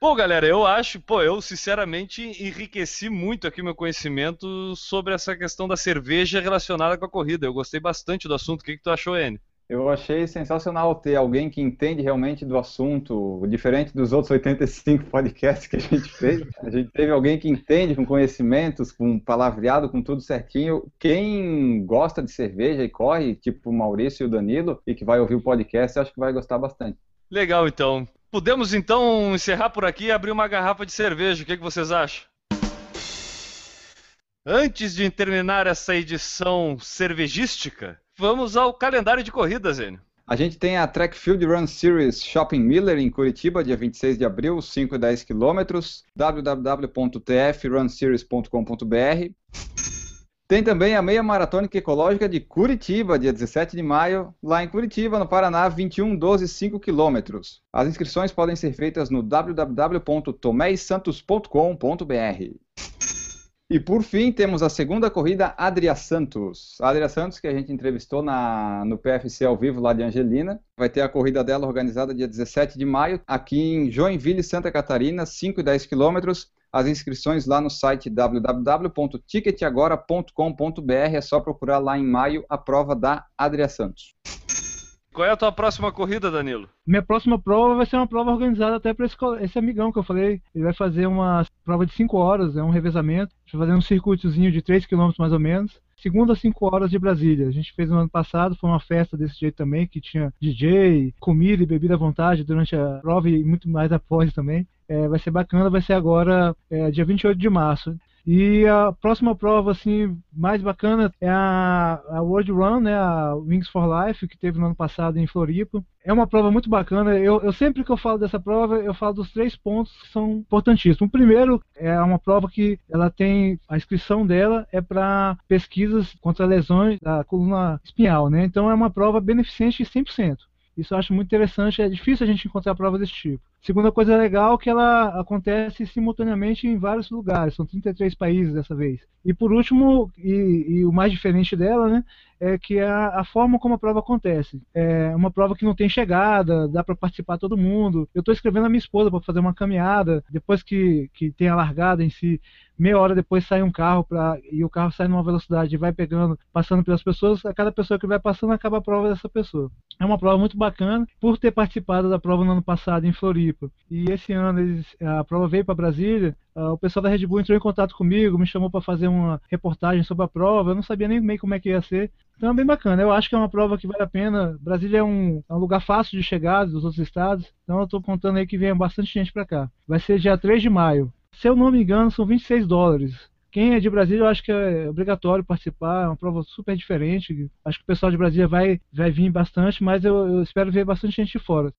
Bom, galera, eu acho, pô, eu sinceramente enriqueci muito aqui meu conhecimento sobre essa questão da cerveja relacionada com a corrida. Eu gostei bastante do assunto. O que, que tu achou, N? Eu achei sensacional ter alguém que entende realmente do assunto, diferente dos outros 85 podcasts que a gente fez. A gente teve alguém que entende com conhecimentos, com palavreado, com tudo certinho. Quem gosta de cerveja e corre, tipo o Maurício e o Danilo, e que vai ouvir o podcast, eu acho que vai gostar bastante. Legal, então. Podemos então encerrar por aqui e abrir uma garrafa de cerveja. O que, que vocês acham? Antes de terminar essa edição cervejística, vamos ao calendário de corridas, Enio. A gente tem a Track Field Run Series Shopping Miller em Curitiba, dia 26 de abril, 5 e 10 quilômetros, www.tfrunseries.com.br. Tem também a meia maratônica ecológica de Curitiba, dia 17 de maio, lá em Curitiba, no Paraná, 21, 12, 5 quilômetros. As inscrições podem ser feitas no www.tomeisantos.com.br. E por fim, temos a segunda corrida Adria Santos. Adria Santos, que a gente entrevistou na, no PFC ao vivo lá de Angelina. Vai ter a corrida dela organizada dia 17 de maio, aqui em Joinville, Santa Catarina, 5 e 10 quilômetros as inscrições lá no site www.ticketagora.com.br. É só procurar lá em maio a prova da Adria Santos. Qual é a tua próxima corrida, Danilo? Minha próxima prova vai ser uma prova organizada até para esse, esse, amigão que eu falei. Ele vai fazer uma prova de 5 horas, é um revezamento. Vai fazer um circuitozinho de 3 km mais ou menos. Segunda a 5 horas de Brasília. A gente fez no ano passado, foi uma festa desse jeito também, que tinha DJ, comida e bebida à vontade durante a prova e muito mais após também. É, vai ser bacana, vai ser agora, é, dia 28 de março. E a próxima prova assim mais bacana é a, a World Run, né, a Wings for Life, que teve no ano passado em Floripa. É uma prova muito bacana. Eu, eu sempre que eu falo dessa prova, eu falo dos três pontos que são importantíssimos. O primeiro é uma prova que ela tem a inscrição dela é para pesquisas contra lesões da coluna espinhal, né? Então é uma prova beneficente 100%. Isso eu acho muito interessante, é difícil a gente encontrar provas desse tipo. Segunda coisa legal é que ela acontece simultaneamente em vários lugares, são 33 países dessa vez. E por último, e, e o mais diferente dela, né, é que é a, a, forma como a prova acontece. É uma prova que não tem chegada, dá para participar todo mundo. Eu estou escrevendo a minha esposa para fazer uma caminhada, depois que, que tem a largada em si, meia hora depois sai um carro pra, e o carro sai numa velocidade e vai pegando, passando pelas pessoas, a cada pessoa que vai passando acaba a prova dessa pessoa. É uma prova muito bacana, por ter participado da prova no ano passado em Floripa. E esse ano eles, a prova veio para Brasília, uh, o pessoal da Red Bull entrou em contato comigo, me chamou para fazer uma reportagem sobre a prova, eu não sabia nem meio como é que ia ser. Então é bem bacana, eu acho que é uma prova que vale a pena. Brasília é um, é um lugar fácil de chegar dos outros estados, então eu estou contando aí que vem bastante gente para cá. Vai ser dia 3 de maio. Se eu não me engano, são 26 dólares. Quem é de Brasília, eu acho que é obrigatório participar, é uma prova super diferente. Acho que o pessoal de Brasília vai, vai vir bastante, mas eu, eu espero ver bastante gente de fora.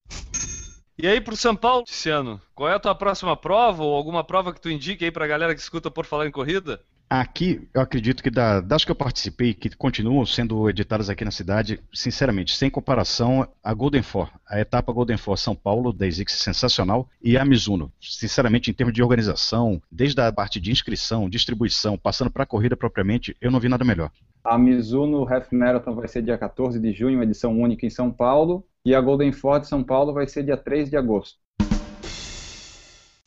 E aí pro São Paulo, Luciano, qual é a tua próxima prova ou alguma prova que tu indique aí pra galera que escuta por falar em corrida? Aqui, eu acredito que da, das que eu participei, que continuam sendo editadas aqui na cidade, sinceramente, sem comparação, a Golden Four, a etapa Golden Four São Paulo, da Exix sensacional, e a Mizuno. Sinceramente, em termos de organização, desde a parte de inscrição, distribuição, passando para a corrida propriamente, eu não vi nada melhor. A Mizuno Half Marathon vai ser dia 14 de junho, edição única em São Paulo, e a Golden Four de São Paulo vai ser dia 3 de agosto.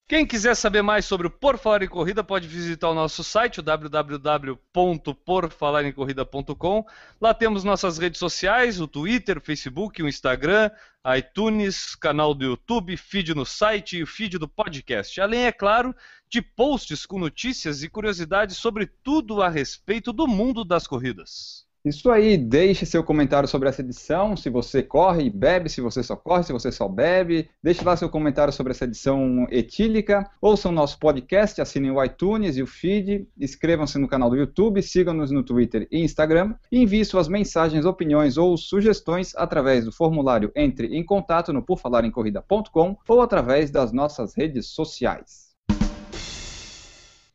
Quem quiser saber mais sobre o Por Falar em Corrida pode visitar o nosso site, www.porfalarencorrida.com. Lá temos nossas redes sociais, o Twitter, o Facebook, o Instagram, iTunes, canal do YouTube, feed no site e o feed do podcast. Além, é claro, de posts com notícias e curiosidades sobre tudo a respeito do mundo das corridas. Isso aí, deixe seu comentário sobre essa edição, se você corre e bebe, se você só corre, se você só bebe. Deixe lá seu comentário sobre essa edição etílica. Ouçam nosso podcast, assinem o iTunes e o feed. Inscrevam-se no canal do YouTube, sigam-nos no Twitter e Instagram. E envie suas mensagens, opiniões ou sugestões através do formulário Entre em Contato no porfalarencorrida.com ou através das nossas redes sociais.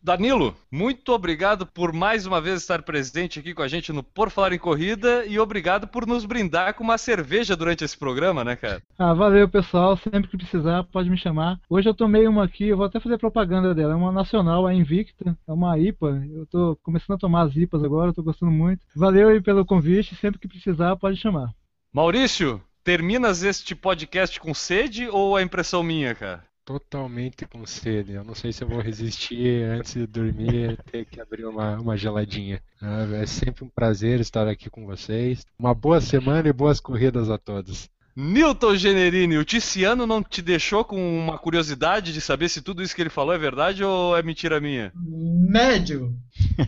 Danilo, muito obrigado por mais uma vez estar presente aqui com a gente no Por Falar em Corrida e obrigado por nos brindar com uma cerveja durante esse programa, né, cara? Ah, valeu, pessoal. Sempre que precisar, pode me chamar. Hoje eu tomei uma aqui, eu vou até fazer propaganda dela. É uma nacional, a Invicta. É uma IPA. Eu tô começando a tomar as IPAs agora, eu tô gostando muito. Valeu aí pelo convite. Sempre que precisar, pode chamar. Maurício, terminas este podcast com sede ou é impressão minha, cara? Totalmente com sede. Eu não sei se eu vou resistir antes de dormir ter que abrir uma, uma geladinha. É, é sempre um prazer estar aqui com vocês. Uma boa semana e boas corridas a todos. Newton Generini, o Ticiano não te deixou com uma curiosidade de saber se tudo isso que ele falou é verdade ou é mentira minha? Médio.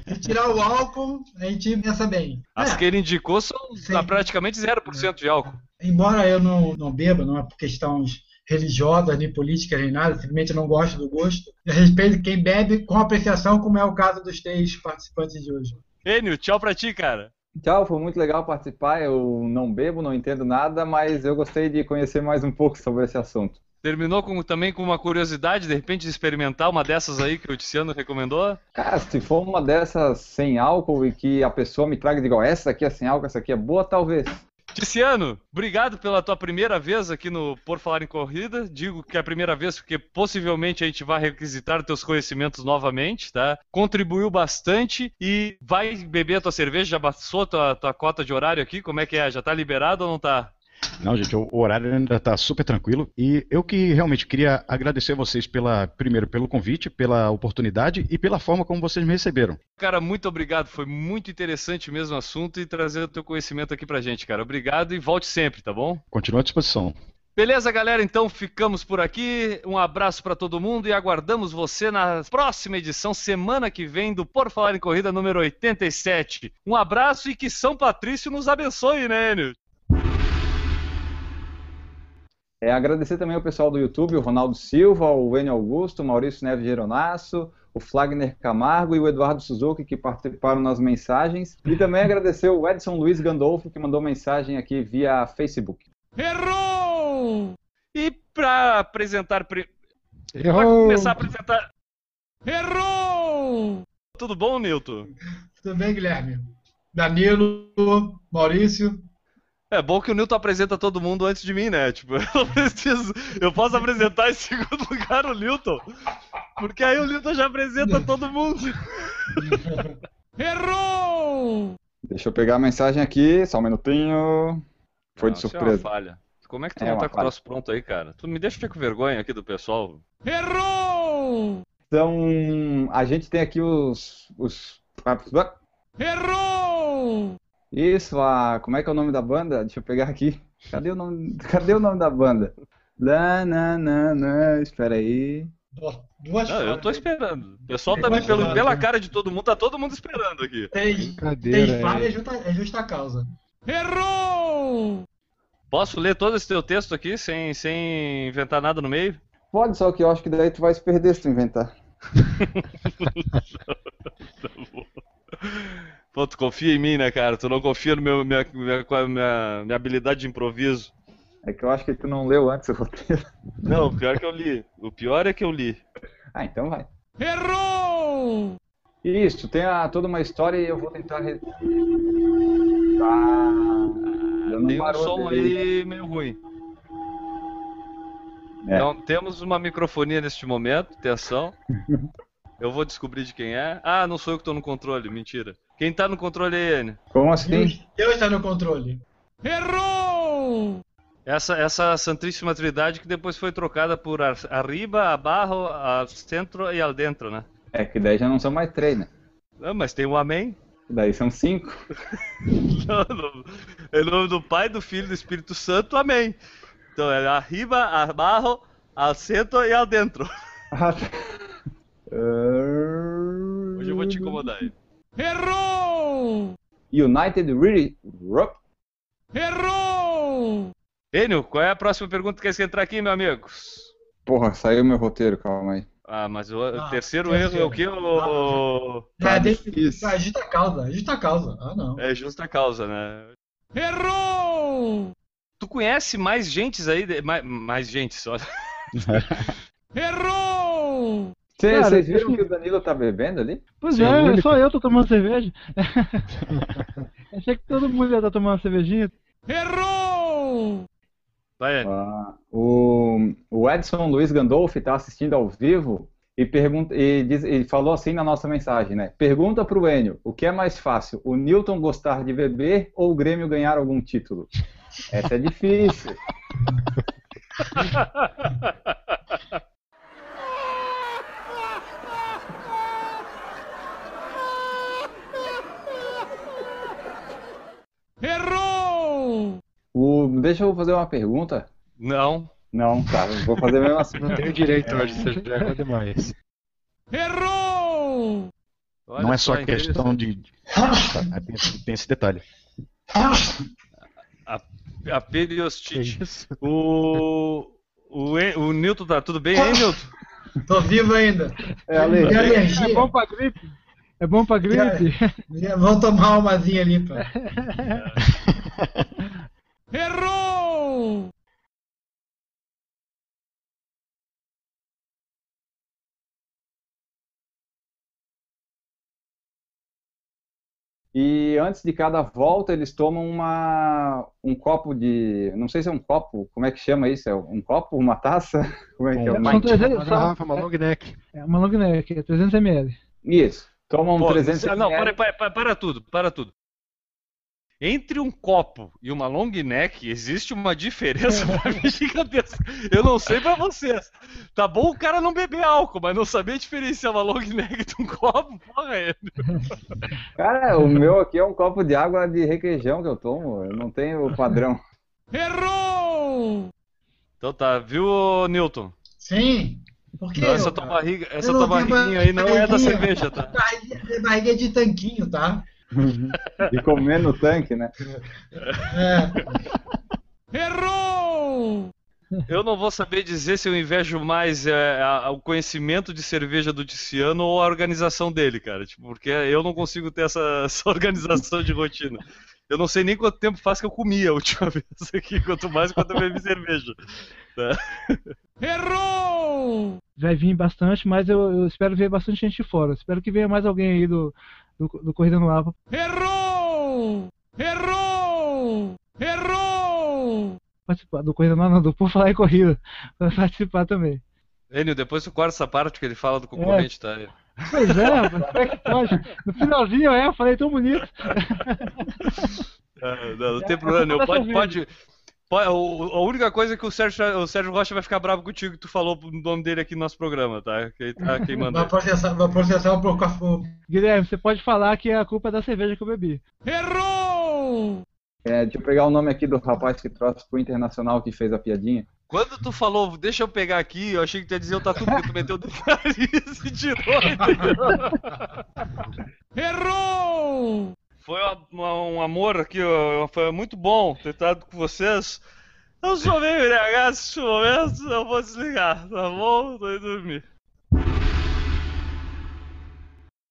Se tirar o álcool, a gente pensa bem. As é. que ele indicou são Sim. praticamente 0% de álcool. Embora eu não, não beba, não é por questões religiosas, nem políticas, nem nada, simplesmente não gosto do gosto. Eu respeito quem bebe com apreciação, como é o caso dos três participantes de hoje. Enio, tchau pra ti, cara. Tchau, foi muito legal participar. Eu não bebo, não entendo nada, mas eu gostei de conhecer mais um pouco sobre esse assunto. Terminou com, também com uma curiosidade, de repente, de experimentar uma dessas aí que o Tiziano recomendou? Cara, se for uma dessas sem álcool e que a pessoa me traga e diga, essa aqui é sem álcool, essa aqui é boa, talvez. Ticiano, obrigado pela tua primeira vez aqui no Por Falar em Corrida. Digo que é a primeira vez porque possivelmente a gente vai requisitar teus conhecimentos novamente, tá? Contribuiu bastante e vai beber a tua cerveja, já passou a tua, tua cota de horário aqui? Como é que é? Já tá liberado ou não tá? Não, gente, o horário ainda está super tranquilo. E eu que realmente queria agradecer a vocês pela, primeiro, pelo convite, pela oportunidade e pela forma como vocês me receberam. Cara, muito obrigado. Foi muito interessante mesmo o assunto e trazer o teu conhecimento aqui pra gente, cara. Obrigado e volte sempre, tá bom? Continua à disposição. Beleza, galera? Então ficamos por aqui. Um abraço para todo mundo e aguardamos você na próxima edição, semana que vem, do Por Falar em Corrida número 87. Um abraço e que São Patrício nos abençoe, né, Enio? É, agradecer também ao pessoal do YouTube, o Ronaldo Silva, o Enio Augusto, o Maurício Neves Geronasso, o Flagner Camargo e o Eduardo Suzuki, que participaram nas mensagens. E também agradecer o Edson Luiz Gandolfo, que mandou mensagem aqui via Facebook. Errou! E para apresentar. Pre... Errou! Pra começar a apresentar. Errou! Tudo bom, Nilton? Tudo bem, Guilherme? Danilo, Maurício, É bom que o Newton apresenta todo mundo antes de mim, né? Tipo, eu preciso. Eu posso apresentar em segundo lugar o Newton. Porque aí o Newton já apresenta todo mundo. Errou! Deixa eu pegar a mensagem aqui, só um minutinho. Foi de isso é uma surpresa. falha. Como é que tu É não tá com o troço pronto aí, cara? Tu me deixa ficar com vergonha aqui do pessoal. Errou! Então, a gente tem aqui os. os... Errou! Isso, a. Como é que é o nome da banda? Deixa eu pegar aqui. Cadê o nome, Cadê o nome da banda? Lá, na, na, na. Espera aí. Duas Não, eu tô esperando. O pessoal pelo, falhas. pela cara de todo mundo, tá todo mundo esperando aqui. Tem, tem falha, é. é justa, é justa causa. Errou! Posso ler todo esse teu texto aqui sem, sem inventar nada no meio? Pode, só que eu acho que daí tu vai se perder se tu inventar. Pô, tu confia em mim, né, cara? Tu não confia no meu, minha, minha, minha, minha habilidade de improviso. É que eu acho que tu não leu antes o roteiro. Não, o pior é que eu li. O pior é que eu li. Ah, então vai. Errou! Isso, tem a, toda uma história e eu vou tentar. Re... Tá. dando Tem um som aí meio ruim. É. Então, temos uma microfonia neste momento, atenção. Eu vou descobrir de quem é. Ah, não sou eu que tô no controle, mentira. Quem tá no controle é ele. Como assim? Deus, Deus está no controle. Errou! Essa, essa Santíssima Trindade que depois foi trocada por ar- arriba, abaixo, al centro e al dentro, né? É que daí já não são mais três, né? Ah, mas tem um amém. Daí são cinco. Não, não. Em nome do Pai, do Filho e do Espírito Santo, amém. Então é arriba, abaixo, al centro e al dentro. Ah, tá. Hoje eu vou te incomodar aí. Errou! United Really. Rup. Errou! Enio, qual é a próxima pergunta que quer entrar aqui, meu amigo? Porra, saiu meu roteiro, calma aí. Ah, mas o Ah, terceiro terceiro. erro é o quê? O... Tá é, deixa- difícil. ah, justa causa, justa causa. Ah, não. É justa causa, né? Errou! Tu conhece mais gentes aí? de- Mais, mais gentes, olha. Errou! Cê- Cara, Vocês viram que o Danilo tá bebendo ali? Pois Sim, é, único. só eu tô tomando cerveja. Achei que todo mundo ia estar tomando uma cervejinha. Errou! Vai. Ah, o, o Edson Luiz Gandolfi está assistindo ao vivo e, pergunta, e, diz, e falou assim na nossa mensagem, né? Pergunta para o Enio, o que é mais fácil, o Newton gostar de beber ou o Grêmio ganhar algum título? Essa é difícil. Errou! O, deixa eu fazer uma pergunta. Não. Não, tá, vou fazer mesmo assim. Não tenho direito hoje, você já errou demais. Errou! Olha não é só interessante. questão de. Tá, tem, esse- tem esse detalhe. A periostite. Que isso? O. O, o Newton tá tudo bem aí, Newton? Tô vivo ainda. É, Ale, E É alergia? bom pra gripe? É bom pra gripe? Vamos tomar umazinha ali, pô. Errou! E antes de cada volta, eles tomam uma, um copo de. Não sei se é um copo, como é que chama isso? É um copo? Uma taça? Como é que é? Um Uma- São 300, Uma só- garrafa, uma long neck. É uma long neck, é 300 ml. Isso. Tomam Pô, 300 não, ml. para, para, para, para tudo, para tudo. Entre um copo e uma long neck existe uma diferença pra mim gigantesca. Eu não sei pra vocês. Tá bom o cara não beber álcool, mas não saber diferenciar uma long neck de um copo, porra, é. Cara, o meu aqui é um copo de água de requeijão que eu tomo. Eu não tenho o padrão. Errou! Então tá, viu, Newton? Sim. Por que Então, essa eu, tua cara? barriga, essa Eu tua não barriguinha aí não é da cerveja, tá? Barriguinha, é barriguinha de tanquinho, tá? De comer no tanque, né? É. Errou! Eu não vou saber dizer se eu invejo mais é, a- o conhecimento de cerveja do Ticiano ou a organização dele, cara. Tipo, porque eu não consigo ter essa, essa organização de rotina. Eu não sei nem quanto tempo faz que eu comi a última vez aqui, quanto mais quando eu bebi cerveja. Errou! Vai vir bastante, mas eu, eu espero ver bastante gente de fora. Espero que venha mais alguém aí do, do, do Corrida no Ar. Errou! Errou! Errou! Participar do Corrida não, não, do Por Falar em Corrida. Pra participar também. Enio, depois tu corta essa parte que ele fala do concorrente, tá? Pois é, rapaz, como é que pode? No finalzinho, é, eu falei tão bonito. Ah, não, não tem problema, não. Pode, pode, a única coisa é que o Sérgio, o Sérgio Rocha vai ficar bravo contigo que tu falou o nome dele aqui no nosso programa, tá? Que ele tá queimando. Vai processar, vai processar o Procafo. Guilherme, você pode falar que a culpa é da cerveja que eu bebi. Errou! É, deixa eu pegar o nome aqui do rapaz que trouxe pro Internacional que fez a piadinha. Quando tu falou, deixa eu pegar aqui, eu achei que tu ia dizer o tatu, porque tu meteu o dedo no nariz e tirou? Errou! Foi uma- um amor aqui, foi muito bom ter estado com vocês. Eu sou meio embriagado nesse momento, eu vou desligar, tá bom? Tô indo dormir.